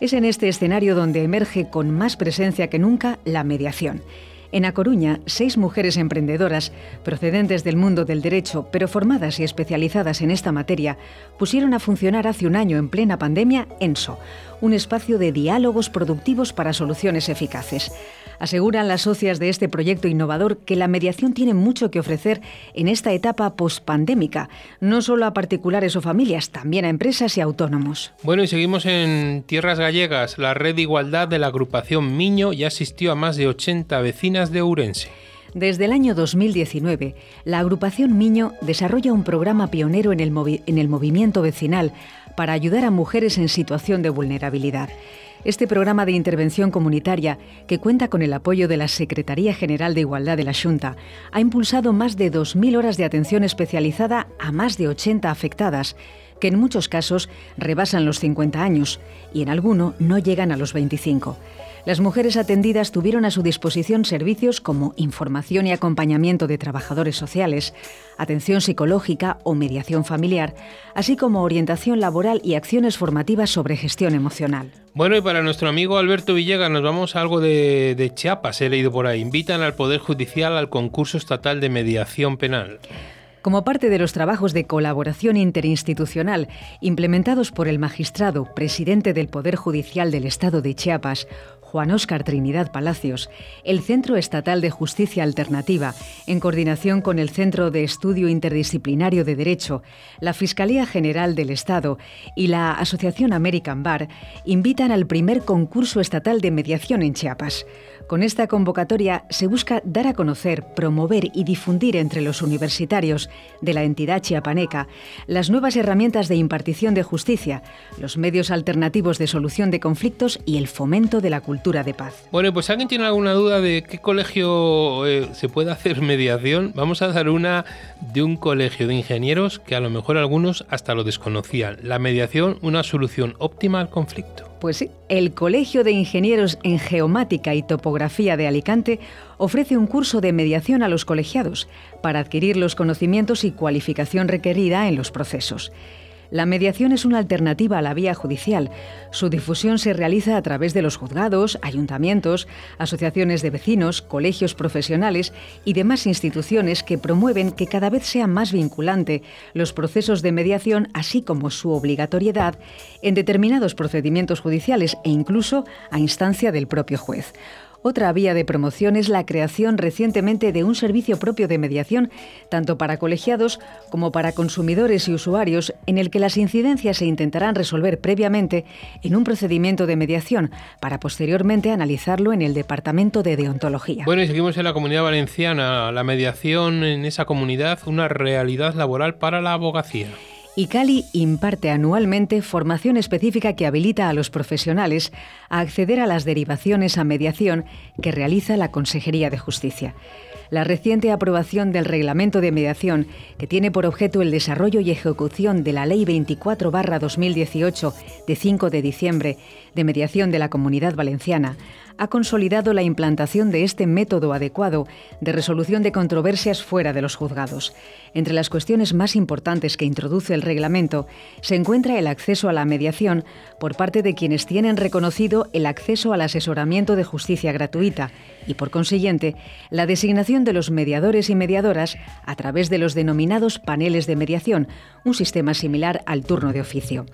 Es en este escenario donde emerge con más presencia que nunca la mediación. En A Coruña, seis mujeres emprendedoras, procedentes del mundo del derecho, pero formadas y especializadas en esta materia, pusieron a funcionar hace un año en plena pandemia ENSO, un espacio de diálogos productivos para soluciones eficaces. Aseguran las socias de este proyecto innovador que la mediación tiene mucho que ofrecer en esta etapa pospandémica, no solo a particulares o familias, también a empresas y autónomos. Bueno, y seguimos en tierras gallegas. La red de igualdad de la agrupación Miño ya asistió a más de 80 vecinas de Ourense. Desde el año 2019, la agrupación Miño desarrolla un programa pionero en el, en el movimiento vecinal para ayudar a mujeres en situación de vulnerabilidad. Este programa de intervención comunitaria, que cuenta con el apoyo de la Secretaría General de Igualdad de la Junta, ha impulsado más de 2.000 horas de atención especializada a más de 80 afectadas, que en muchos casos rebasan los 50 años y en alguno no llegan a los 25. Las mujeres atendidas tuvieron a su disposición servicios como información y acompañamiento de trabajadores sociales, atención psicológica o mediación familiar, así como orientación laboral y acciones formativas sobre gestión emocional. Bueno, y para nuestro amigo Alberto Villegas nos vamos a algo de, de Chiapas, he leído por ahí. Invitan al Poder Judicial al concurso estatal de mediación penal. Como parte de los trabajos de colaboración interinstitucional implementados por el magistrado presidente del Poder Judicial del Estado de Chiapas, Juan Óscar Trinidad Palacios, el Centro Estatal de Justicia Alternativa, en coordinación con el Centro de Estudio Interdisciplinario de Derecho, la Fiscalía General del Estado y la Asociación American Bar, invitan al primer concurso estatal de mediación en Chiapas. Con esta convocatoria se busca dar a conocer, promover y difundir entre los universitarios de la entidad chiapaneca las nuevas herramientas de impartición de justicia, los medios alternativos de solución de conflictos y el fomento de la cultura de paz. Bueno, pues alguien tiene alguna duda de qué colegio eh, se puede hacer mediación, vamos a dar una de un colegio de ingenieros que a lo mejor algunos hasta lo desconocían. La mediación, una solución óptima al conflicto. Pues sí, el Colegio de Ingenieros en Geomática y Topografía de Alicante ofrece un curso de mediación a los colegiados para adquirir los conocimientos y cualificación requerida en los procesos. La mediación es una alternativa a la vía judicial. Su difusión se realiza a través de los juzgados, ayuntamientos, asociaciones de vecinos, colegios profesionales y demás instituciones que promueven que cada vez sea más vinculante los procesos de mediación, así como su obligatoriedad en determinados procedimientos judiciales e incluso a instancia del propio juez. Otra vía de promoción es la creación recientemente de un servicio propio de mediación, tanto para colegiados como para consumidores y usuarios, en el que las incidencias se intentarán resolver previamente en un procedimiento de mediación, para posteriormente analizarlo en el Departamento de Deontología. Bueno, y seguimos en la comunidad valenciana. La mediación en esa comunidad, una realidad laboral para la abogacía. ICALI imparte anualmente formación específica que habilita a los profesionales a acceder a las derivaciones a mediación que realiza la Consejería de Justicia. La reciente aprobación del Reglamento de Mediación, que tiene por objeto el desarrollo y ejecución de la Ley 24-2018 de 5 de diciembre de Mediación de la Comunidad Valenciana, ha consolidado la implantación de este método adecuado de resolución de controversias fuera de los juzgados. Entre las cuestiones más importantes que introduce el reglamento se encuentra el acceso a la mediación por parte de quienes tienen reconocido el acceso al asesoramiento de justicia gratuita y, por consiguiente, la designación de los mediadores y mediadoras a través de los denominados paneles de mediación, un sistema similar al turno de oficio.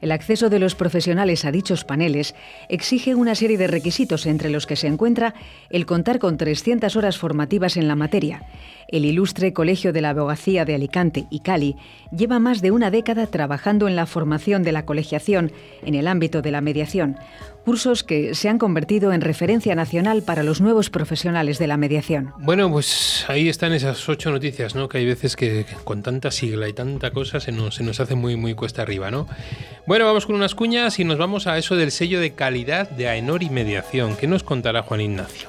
El acceso de los profesionales a dichos paneles exige una serie de requisitos entre los que se encuentra el contar con 300 horas formativas en la materia. El ilustre Colegio de la Abogacía de Alicante y Cali lleva más de una década trabajando en la formación de la colegiación en el ámbito de la mediación, cursos que se han convertido en referencia nacional para los nuevos profesionales de la mediación. Bueno, pues ahí están esas ocho noticias, ¿no? Que hay veces que con tanta sigla y tanta cosa se nos, se nos hace muy, muy cuesta arriba, ¿no? Bueno, vamos con unas cuñas y nos vamos a eso del sello de calidad de Aenor y Mediación. ¿Qué nos contará Juan Ignacio?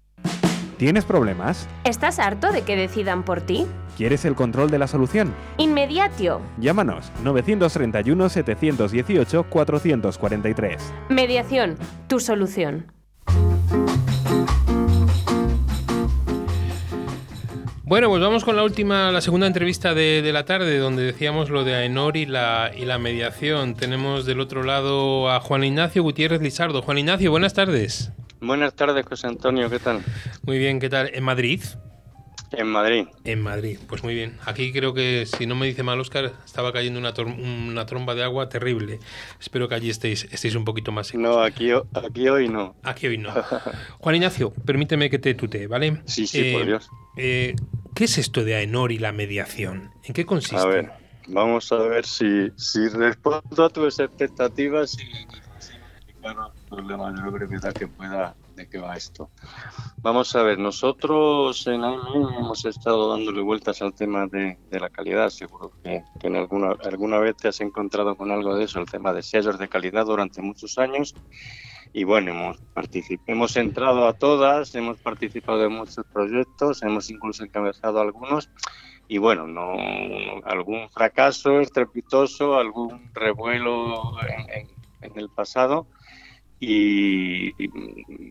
¿Tienes problemas? ¿Estás harto de que decidan por ti? ¿Quieres el control de la solución? Inmediatio. Llámanos 931 718 443. Mediación, tu solución. Bueno, pues vamos con la última, la segunda entrevista de, de la tarde, donde decíamos lo de Aenor y la, y la mediación. Tenemos del otro lado a Juan Ignacio Gutiérrez Lizardo. Juan Ignacio, buenas tardes. Buenas tardes, José Antonio, ¿qué tal? Muy bien, ¿qué tal? ¿En Madrid? En Madrid. En Madrid, pues muy bien. Aquí creo que, si no me dice mal Oscar, estaba cayendo una, una tromba de agua terrible. Espero que allí estéis, estéis un poquito más secos. No, aquí, ho- aquí hoy no. Aquí hoy no. Juan Ignacio, permíteme que te tutee, ¿vale? Sí, sí, por Dios. eh, ¿Qué es esto de Aenor y la mediación? ¿En qué consiste? A ver, vamos a ver si, si respondo a tus expectativas y explicar la mayor brevedad que pueda de qué va esto. Vamos a ver, nosotros en AIME hemos estado dándole vueltas al tema de, de la calidad. Seguro que, que en alguna, alguna vez te has encontrado con algo de eso, el tema de sellos de calidad durante muchos años. Y bueno, hemos, hemos entrado a todas, hemos participado en muchos proyectos, hemos incluso encabezado algunos. Y bueno, no algún fracaso estrepitoso, algún revuelo en, en- en el pasado. Y,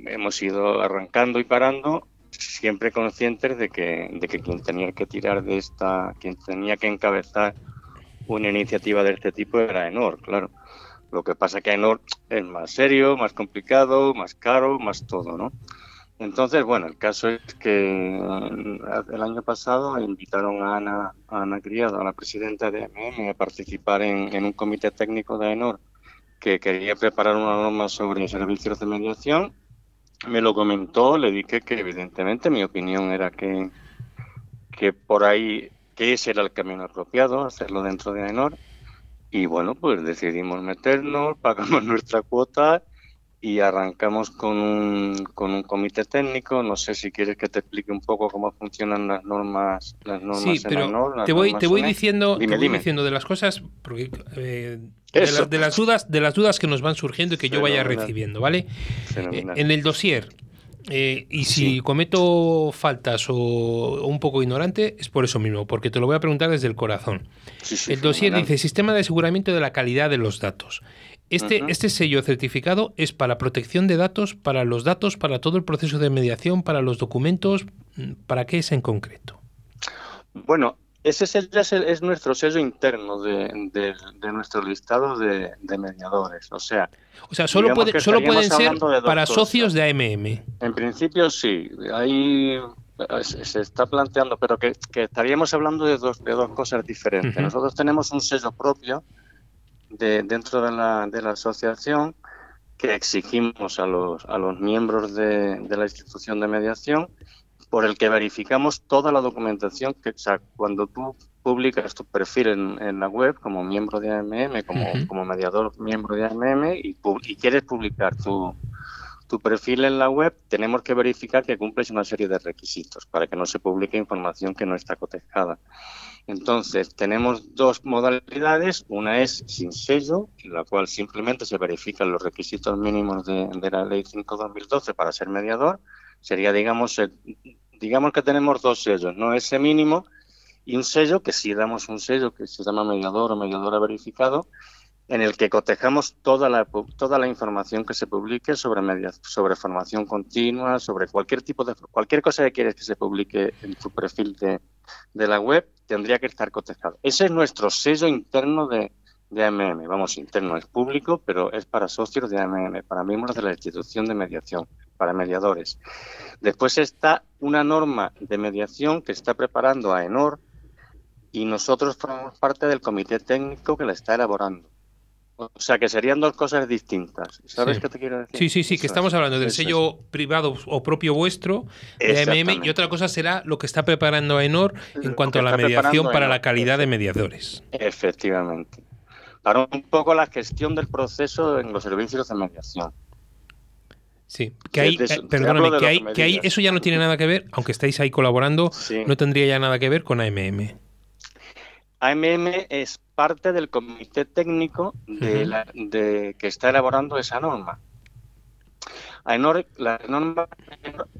hemos ido arrancando y parando, siempre conscientes de que, de que quien tenía que tirar de esta, quien tenía que encabezar una iniciativa de este tipo era Enor, claro. Lo que pasa que Enor es más serio, más complicado, más caro, más todo, ¿no? Entonces, bueno, el caso es que eh, el año pasado invitaron a Ana, a Ana Criado, a la presidenta de AMM, a participar en, en un comité técnico de AENOR que quería preparar una norma sobre servicios de mediación. Me lo comentó, le dije que evidentemente mi opinión era que, que por ahí, que ese era el camino apropiado, hacerlo dentro de AENOR. Y bueno, pues decidimos meternos, pagamos nuestra cuota y arrancamos con un, con un comité técnico. No sé si quieres que te explique un poco cómo funcionan las normas, las normas Sí, en pero AENOR, las te voy, te voy diciendo, te Dime, voy dime. diciendo de las cosas, porque eh, de, las- de las dudas, de las dudas que nos van surgiendo y que yo vaya recibiendo, ¿vale? Fenomenal. Eh, en el dossier. eh, y si Sí. cometo faltas o, o un poco ignorante, es por eso mismo, porque te lo voy a preguntar desde el corazón. Sí, sí, el dossier dice Sistema de aseguramiento de la calidad de los datos. Este, este sello certificado es para protección de datos, para los datos, para todo el proceso de mediación, para los documentos. mm, ¿Para qué es en concreto? Bueno, ese sello es, el- es nuestro sello interno de, de- de nuestro listado de, de mediadores. O sea, O sea, solo, puede- solo pueden ser para cosas. socios de AMM. En principio sí, ahí eh, se está planteando, pero que, que estaríamos hablando de dos, de dos cosas diferentes. Nosotros tenemos un sello propio de, dentro de la, de la asociación que exigimos a los, a los miembros de, de la institución de mediación por el que verificamos toda la documentación que, o sea, cuando tú publicas tu perfil en, en la web como miembro de AMM, como, como mediador miembro de AMM y, y quieres publicar tu, tu perfil en la web, tenemos que verificar que cumples una serie de requisitos para que no se publique información que no está cotejada. Entonces, tenemos dos modalidades. Una es sin sello, en la cual simplemente se verifican los requisitos mínimos de, de la Ley 5-2012 para ser mediador. Sería, digamos, el- digamos que tenemos dos sellos, ¿no? Ese mínimo y un sello, que sí damos un sello que se llama mediador o mediadora verificado, en el que cotejamos toda la, toda la información que se publique sobre, media, sobre formación continua, sobre cualquier tipo de cualquier cosa que quieres que se publique en tu perfil de, de la web, tendría que estar cotejado. Ese es nuestro sello interno de, de AMM. Vamos, interno es público, pero es para socios de AMM, para miembros de la institución de mediación, para mediadores. Después está una norma de mediación que está preparando AENOR y nosotros formamos parte del comité técnico que la está elaborando. O sea que serían dos cosas distintas. ¿Sabes Sí. qué te quiero decir? Sí, sí, sí, que estamos es, hablando del eso sello privado o propio vuestro de AMM y otra cosa será lo que está preparando AENOR en cuanto a la mediación para AENOR, la calidad de mediadores. es. Efectivamente. Para un poco la gestión del proceso en los servicios de mediación. Sí, que ahí, eh, perdóname, que, ahí, que que ahí eso ya no tiene nada que ver, aunque estáis ahí colaborando, Sí. no tendría ya nada que ver con AMM. AMM es parte del comité técnico de la- de- que está elaborando esa norma. AENOR, la norma,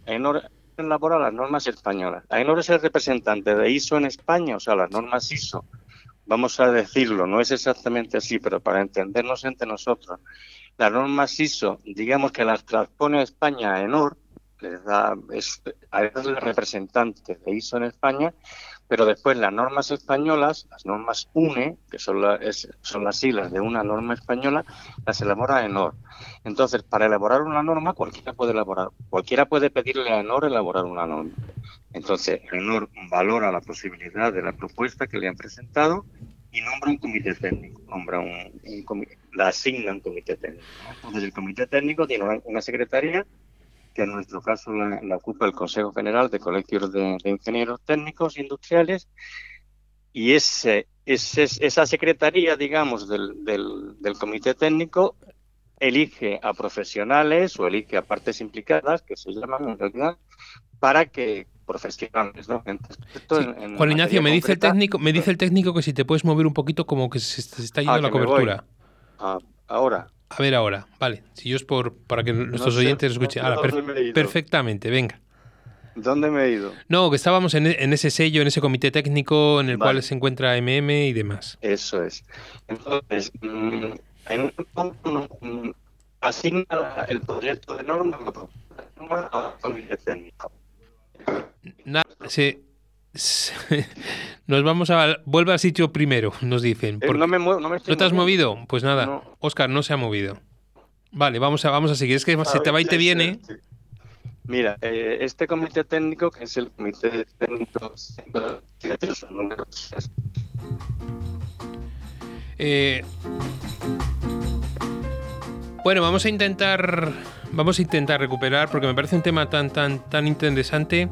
AENOR elabora las normas españolas. AENOR es el representante de ISO en España, o sea, las normas ISO. Vamos a decirlo, no es exactamente así, pero para entendernos entre nosotros, las normas ISO, digamos que las transpone España a AENOR, les da, es, es el representante de ISO en España, pero después las normas españolas, las normas UNE, que son, la- son las siglas de una norma española, las elabora ENOR. Entonces, para elaborar una norma, cualquiera puede elaborar, cualquiera puede pedirle a ENOR elaborar una norma. Entonces, ENOR valora la posibilidad de la propuesta que le han presentado y nombra un comité técnico, nombra un, un comi- la asigna un comité técnico. Entonces, el comité técnico tiene una, una secretaría que en nuestro caso la, la ocupa el Consejo General de Colegios de, de Ingenieros Técnicos Industriales y ese, ese- esa secretaría, digamos, del, del, del comité técnico elige a profesionales o elige a partes implicadas, que se llaman en realidad, para que profesionales, ¿no? Sí. en- Juan Ignacio, me dice el técnico, me dice el técnico que si te puedes mover un poquito como que se, se está yendo Ah, la voy. Ah, ahora. A ver ahora, vale. Si yo es por para que nuestros sé, oyentes no escuchen. Ahora, per- perfectamente, venga. ¿Dónde me he ido? No, que estábamos en, e- en ese sello, en ese comité técnico en el Vale. cual se encuentra MM y demás. Eso es. Entonces, mm, en un punto mm, asigna la- el proyecto de norma, la a un comité técnico. Na- se- se- nos vamos a vuelve al sitio primero, nos dicen. Eh, no me muevo, no me estoy ¿No te has moviendo. movido? Pues nada, No. Oscar no se ha movido. Vale, vamos a, vamos a seguir. Es que se te va y te viene. sí. Mira, eh, este comité técnico, que es el comité técnico. Eh, bueno, vamos a intentar vamos a intentar recuperar porque me parece un tema tan tan tan interesante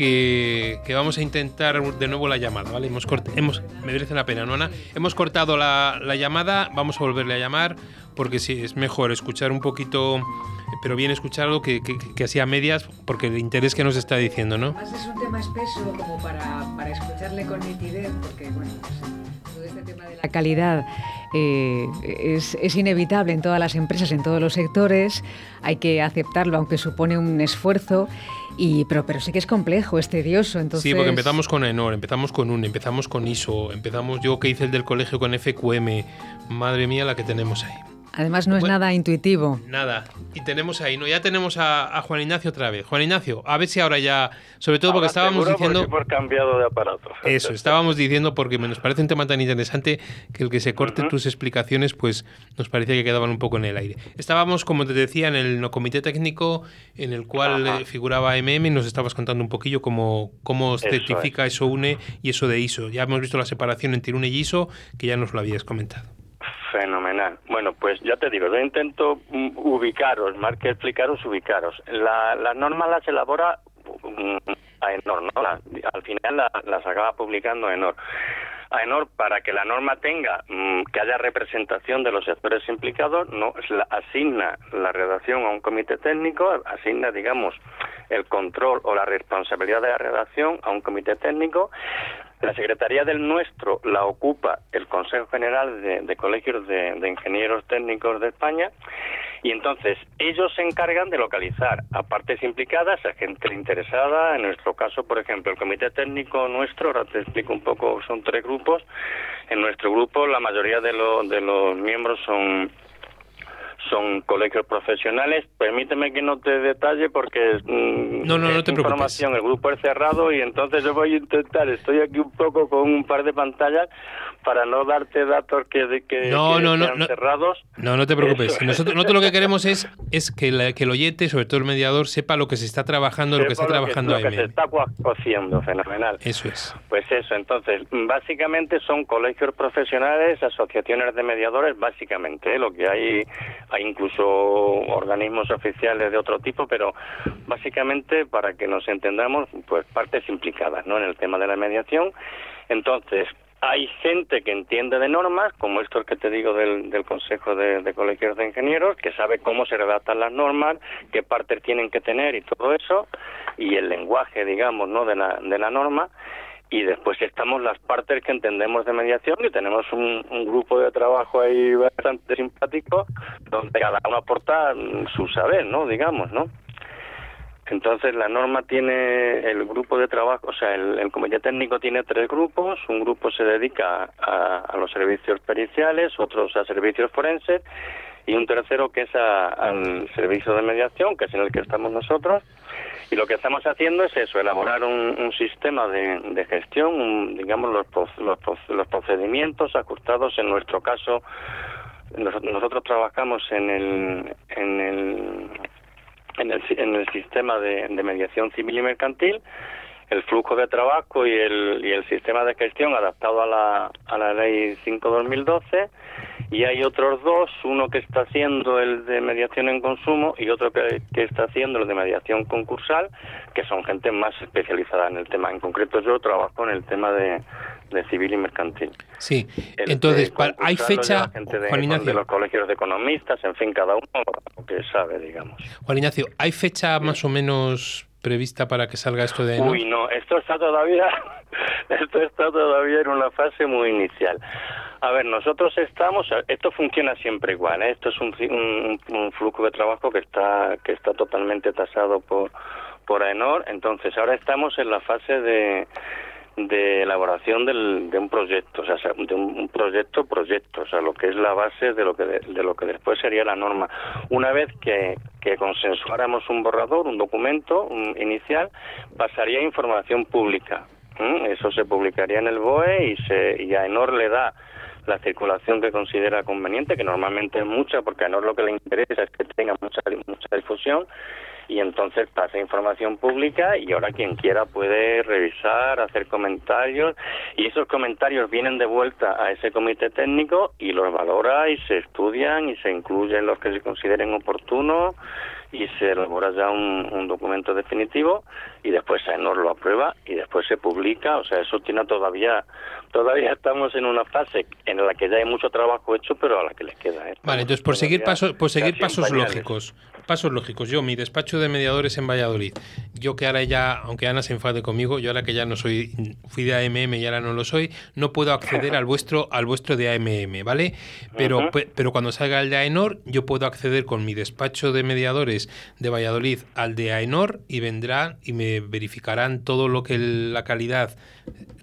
que, que vamos a intentar de nuevo la llamada, ¿vale? Hemos, hemos me merece la pena, ¿no, Ana? Hemos cortado la, la llamada, vamos a volverle a llamar porque sí, es mejor escuchar un poquito, pero bien escucharlo que, que, que así a medias porque el interés que nos está diciendo, ¿no? Además es un tema espeso como para, para escucharle con nitidez, porque bueno, pues, todo este tema de la calidad eh, es, es inevitable en todas las empresas, en todos los sectores, hay que aceptarlo, aunque supone un esfuerzo, y, pero, pero sí que es complejo, es tedioso. Entonces, Sí, porque empezamos con ENOR, empezamos con UN, empezamos con ISO, empezamos yo que hice el del colegio con FQM. Madre mía la que tenemos ahí. Además no es Bueno. nada intuitivo. Nada, y tenemos ahí, ¿no? Ya tenemos a, a Juan Ignacio otra vez. Juan Ignacio, a ver si ahora ya, sobre todo porque Ahora estábamos diciendo... hemos cambiado de aparato. Eso, estábamos diciendo porque nos parece un tema tan interesante que el que se corte tus explicaciones, pues nos parecía que quedaban un poco en el aire. Estábamos, como te decía, en el no comité técnico en el cual eh, figuraba MM y nos estabas contando un poquillo cómo, cómo Eso certifica eso UNE y eso de ISO. Ya hemos visto la separación entre UNE y ISO, que ya nos lo habías comentado. Fenomenal. Bueno, pues ya te digo, yo intento mm, ubicaros, más que explicaros, ubicaros. La, las normas las elabora mm, AENOR, ¿no? La- al final la- las acaba publicando AENOR. AENOR, para que la norma tenga, mm, que haya representación de los sectores implicados, no la- asigna la redacción a un comité técnico, asigna, digamos, el control o la responsabilidad de la redacción a un comité técnico. La secretaría del nuestro la ocupa el Consejo General de, Colegios de, de Ingenieros Técnicos de España y entonces ellos se encargan de localizar a partes implicadas, a gente interesada. En nuestro caso, por ejemplo, el comité técnico nuestro, ahora te explico un poco, son tres grupos. En nuestro grupo la mayoría de, lo- de los miembros son son colegios profesionales. Permíteme que no te detalle porque mm, No, no, no te preocupes. información, el grupo es cerrado y entonces yo voy a intentar, estoy aquí un poco con un par de pantallas para no darte datos que, de, que, No, que no, no, sean no. cerrados. No, no te preocupes. Eso. Nosotros, nosotros lo que queremos es, es que, la- que el oyente, sobre todo el mediador, sepa lo que se está trabajando, lo que está Sepa trabajando lo que, se está cociendo, fenomenal. Eso es. Pues eso, entonces, básicamente son colegios profesionales, asociaciones de mediadores, básicamente. ¿eh? Lo que hay, hay incluso organismos oficiales de otro tipo, pero básicamente, para que nos entendamos, pues partes implicadas ¿no? en el tema de la mediación. Entonces, hay gente que entiende de normas, como esto que te digo del, del Consejo de, de Colegios de Ingenieros, que sabe cómo se redactan las normas, qué partes tienen que tener y todo eso, y el lenguaje, digamos, ¿no? de la, de la norma. Y después estamos las partes que entendemos de mediación y tenemos un, grupo de trabajo ahí bastante simpático, donde cada uno aporta mm, su saber, ¿no? Digamos, ¿no? Entonces la norma tiene el grupo de trabajo, o sea, el, el comité técnico tiene tres grupos. Un grupo se dedica a, a los servicios periciales, otros a servicios forenses y un tercero que es a- al servicio de mediación, que es en el que estamos nosotros. Y lo que estamos haciendo es eso, elaborar un, un sistema de, de gestión, un- digamos, los, los, pro- los procedimientos ajustados, en nuestro caso, nos- nosotros trabajamos en el, en el en el, en el sistema de, de mediación civil y mercantil, el flujo de trabajo y el, y el sistema de gestión adaptado a la, a la ley 5-2012 y hay otros dos, uno que está haciendo el de mediación en consumo y otro que, que está haciendo el de mediación concursal, que son gente más especializada en el tema. En concreto yo trabajo en el tema de, de civil y mercantil. Sí. El Entonces, de hay fecha, de, Juan de Ignacio, los colegios de economistas, en fin, cada uno lo que sabe, digamos. Juan Ignacio, ¿hay fecha más o menos prevista para que salga esto de? Uy, no, esto está todavía, esto está todavía en una fase muy inicial. A ver, nosotros estamos, esto funciona siempre igual, ¿eh? esto es un flujo de trabajo que está que está totalmente tasado por por AENOR, entonces ahora estamos en la fase de de elaboración del, de un proyecto, o sea, de un, proyecto proyecto, o sea, lo que es la base de lo que de, de lo que después sería la norma. Una vez que, que consensuáramos un borrador, un documento inicial, pasaría a información pública. ¿m? Eso se publicaría en el BOE y se y AENOR le da la circulación que considera conveniente, que normalmente es mucha, porque a AENOR lo que le interesa es que tenga mucha mucha difusión y entonces pasa información pública y ahora quien quiera puede revisar, hacer comentarios y esos comentarios vienen de vuelta a ese comité técnico y los valora y se estudian y se incluyen los que se consideren oportunos y se elabora ya un, un documento definitivo y después AENOR lo aprueba y después se publica, o sea, eso tiene todavía todavía estamos en una fase en la que ya hay mucho trabajo hecho, pero a la que les queda. ¿eh? Vale, entonces por seguir pasos, por seguir pasos lógicos, pasos lógicos. Yo, mi despacho de mediadores en Valladolid, yo que ahora ya, aunque Ana se enfade conmigo, yo ahora que ya no soy, fui de AMM y ahora no lo soy, no puedo acceder al vuestro, al vuestro de AMM, ¿vale? Pero, pero cuando salga el de AENOR, yo puedo acceder con mi despacho de mediadores de Valladolid al de AENOR y vendrán y me verificarán todo lo que la calidad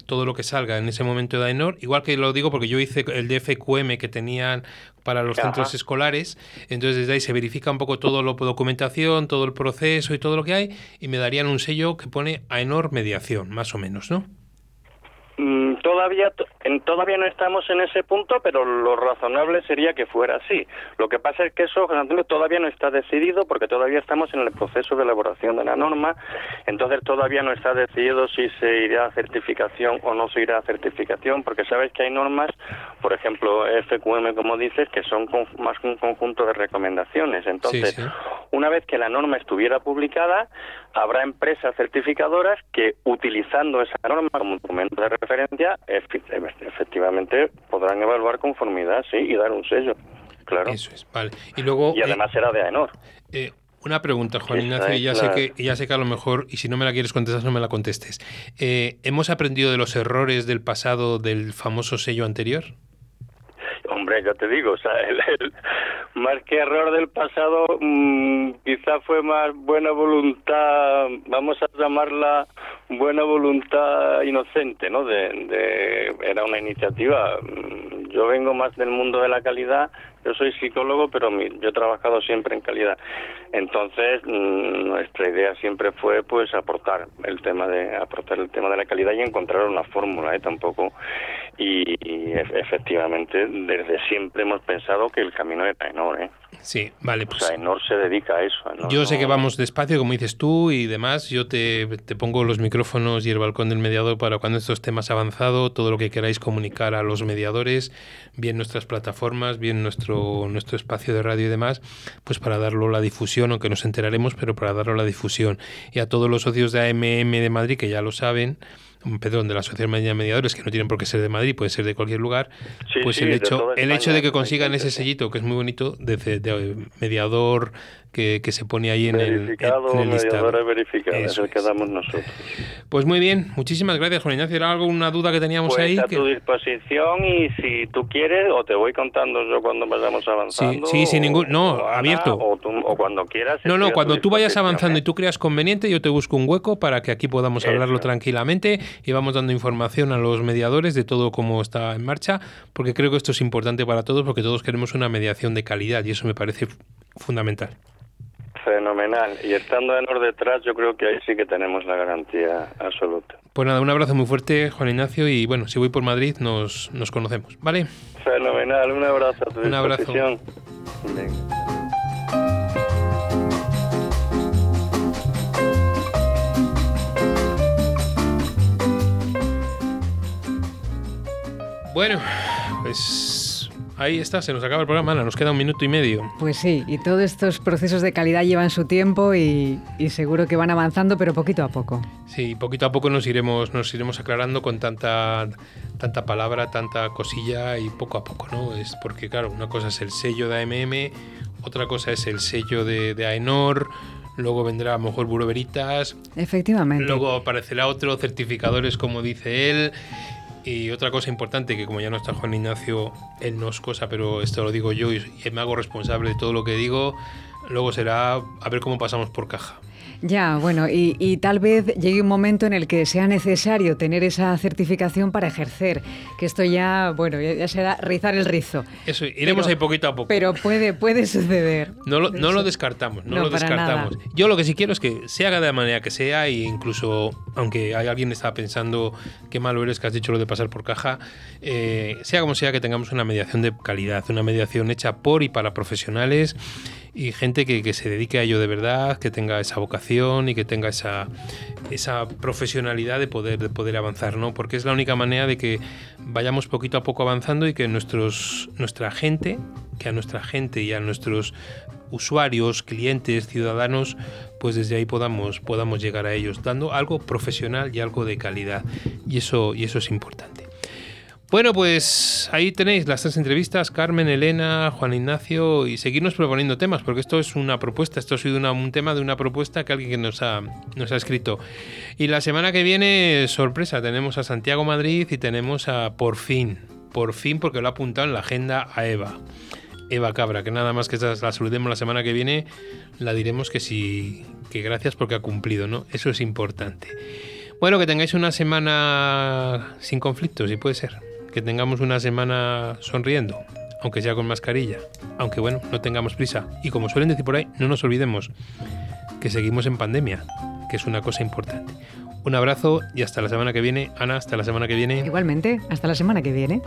todo lo que salga en ese momento de AENOR, igual que lo digo porque yo hice el DFQM que tenían para los Ajá. centros escolares, entonces desde ahí se verifica un poco todo la documentación, todo el proceso y todo lo que hay, y me darían un sello que pone AENOR mediación, más o menos, ¿no? Todavía, to- en, todavía no estamos en ese punto, pero lo razonable sería que fuera así. Lo que pasa es que eso, José Antonio, todavía no está decidido porque todavía estamos en el proceso de elaboración de la norma, entonces todavía no está decidido si se irá a certificación o no se irá a certificación, porque sabes que hay normas, por ejemplo, FQM, como dices, que son con- más un conjunto de recomendaciones. Entonces, sí. una vez que la norma estuviera publicada, habrá empresas certificadoras que, utilizando esa norma como documento de referencia, efectivamente podrán evaluar conformidad, sí, y dar un sello. Claro. Eso es, vale. Y luego... Y además será de AENOR. Eh, una pregunta, Juan Ignacio, y ya, sé que, ya sé que a lo mejor, y si no me la quieres contestar, no me la contestes. Eh, ¿Hemos aprendido de los errores del pasado del famoso sello anterior? Hombre, ya te digo, o sea, el- más que error del pasado, mm, quizá fue más buena voluntad, vamos a llamarla buena voluntad inocente, ¿no? De, de- era una iniciativa. mm, Yo vengo más del mundo de la calidad, yo soy psicólogo, pero mi- yo he trabajado siempre en calidad. Entonces, mm, nuestra idea siempre fue, pues, aportar el tema de aportar el tema de la calidad y encontrar una fórmula, ¿eh? Tampoco y, e- efectivamente desde siempre hemos pensado que el camino era Enor, ¿eh? Sí, vale, O pues sea, Enor se dedica a eso. Enor yo sé que vamos despacio, como dices tú, y demás. Yo te, te pongo los micrófonos y el balcón del mediador para cuando estos temas avanzado, todo lo que queráis comunicar a los mediadores, bien nuestras plataformas, bien nuestro, nuestro espacio de radio y demás, pues para darlo la difusión, aunque nos enteraremos, pero para darlo la difusión. Y a todos los socios de AMM de Madrid, que ya lo saben, perdón, de la Asociación de Mediadores, que no tienen por qué ser de Madrid, puede ser de cualquier lugar, Sí, pues sí, el hecho, el hecho de que consigan ese sellito, que es muy bonito, de- de mediador que, que se pone ahí en el, en- verificado, en el listado. Eso es el que damos nosotros. Pues muy bien, muchísimas gracias, Juan Ignacio. ¿Era alguna duda que teníamos Pues ahí? a que- tu disposición y si tú quieres o te voy contando yo cuando vayamos avanzando. sí, sin ningún- no, o Ana, abierto. O, tú- o cuando quieras. No, no, cuando tú vayas disposición, avanzando ¿eh? y tú creas conveniente, yo te busco un hueco para que aquí podamos hablarlo tranquilamente y vamos dando información a los mediadores de todo cómo está en marcha, porque creo que esto es importante para todos, porque todos queremos una mediación de calidad y eso me parece fundamental. Fenomenal. Y estando Enor detrás, yo creo que ahí sí que tenemos la garantía absoluta. Pues nada, un abrazo muy fuerte, Juan Ignacio, y bueno, si voy por Madrid nos, nos conocemos, ¿vale? Fenomenal. Un abrazo a tu Un abrazo. Venga. Bueno, pues ahí está, se nos acaba el programa, Ana, nos queda un minuto y medio. Pues sí, y todos estos procesos de calidad llevan su tiempo y, y seguro que van avanzando, pero poquito a poco. Sí, poquito a poco nos iremos, nos iremos aclarando con tanta, tanta palabra, tanta cosilla y poco a poco, ¿no? Es porque, claro, una cosa es el sello de AMM, otra cosa es el sello de, de AENOR, luego vendrá a lo mejor Buro Veritas, Efectivamente. luego aparecerá otro, certificadores como dice él. Y otra cosa importante, que como ya no está Juan Ignacio, él no es cosa, pero esto lo digo yo y me hago responsable de todo lo que digo, luego será a ver cómo pasamos por caja. Ya, bueno, y, y tal vez llegue un momento en el que sea necesario tener esa certificación para ejercer, que esto ya, bueno, ya, ya será rizar el rizo. Eso, iremos Pero- ahí poquito a poco. Pero puede, puede suceder. No lo, no lo descartamos, no, No, lo descartamos. Yo lo que sí quiero es que se haga de la manera que sea e incluso, aunque hay alguien que está pensando qué malo eres que has dicho lo de pasar por caja, eh, sea como sea que tengamos una mediación de calidad, una mediación hecha por y para profesionales y gente que, que se dedique a ello de verdad, que tenga esa vocación y que tenga esa, esa profesionalidad de poder, de poder avanzar, ¿no? Porque es la única manera de que vayamos poquito a poco avanzando y que nuestros, nuestra gente, que a nuestra gente y a nuestros usuarios, clientes, ciudadanos, pues desde ahí podamos, podamos llegar a ellos, dando algo profesional y algo de calidad. Y eso, y eso es importante. Bueno, pues ahí tenéis las tres entrevistas, Carmen, Elena, Juan Ignacio, y seguirnos proponiendo temas, porque esto es una propuesta, esto ha sido un tema de una propuesta que alguien que nos ha, nos ha escrito. Y la semana que viene, sorpresa, tenemos a Santiago Madrid y tenemos a Por fin, por fin, porque lo ha apuntado en la agenda a Eva. Eva Cabra, que nada más que la saludemos la semana que viene, la diremos que sí, que gracias porque ha cumplido, ¿no? Eso es importante. Bueno, que tengáis una semana sin conflictos, si puede ser. Que tengamos una semana sonriendo, aunque sea con mascarilla. Aunque bueno, no tengamos prisa. Y como suelen decir por ahí, no nos olvidemos que seguimos en pandemia, que es una cosa importante. Un abrazo y hasta la semana que viene. Ana, hasta la semana que viene. Igualmente, hasta la semana que viene.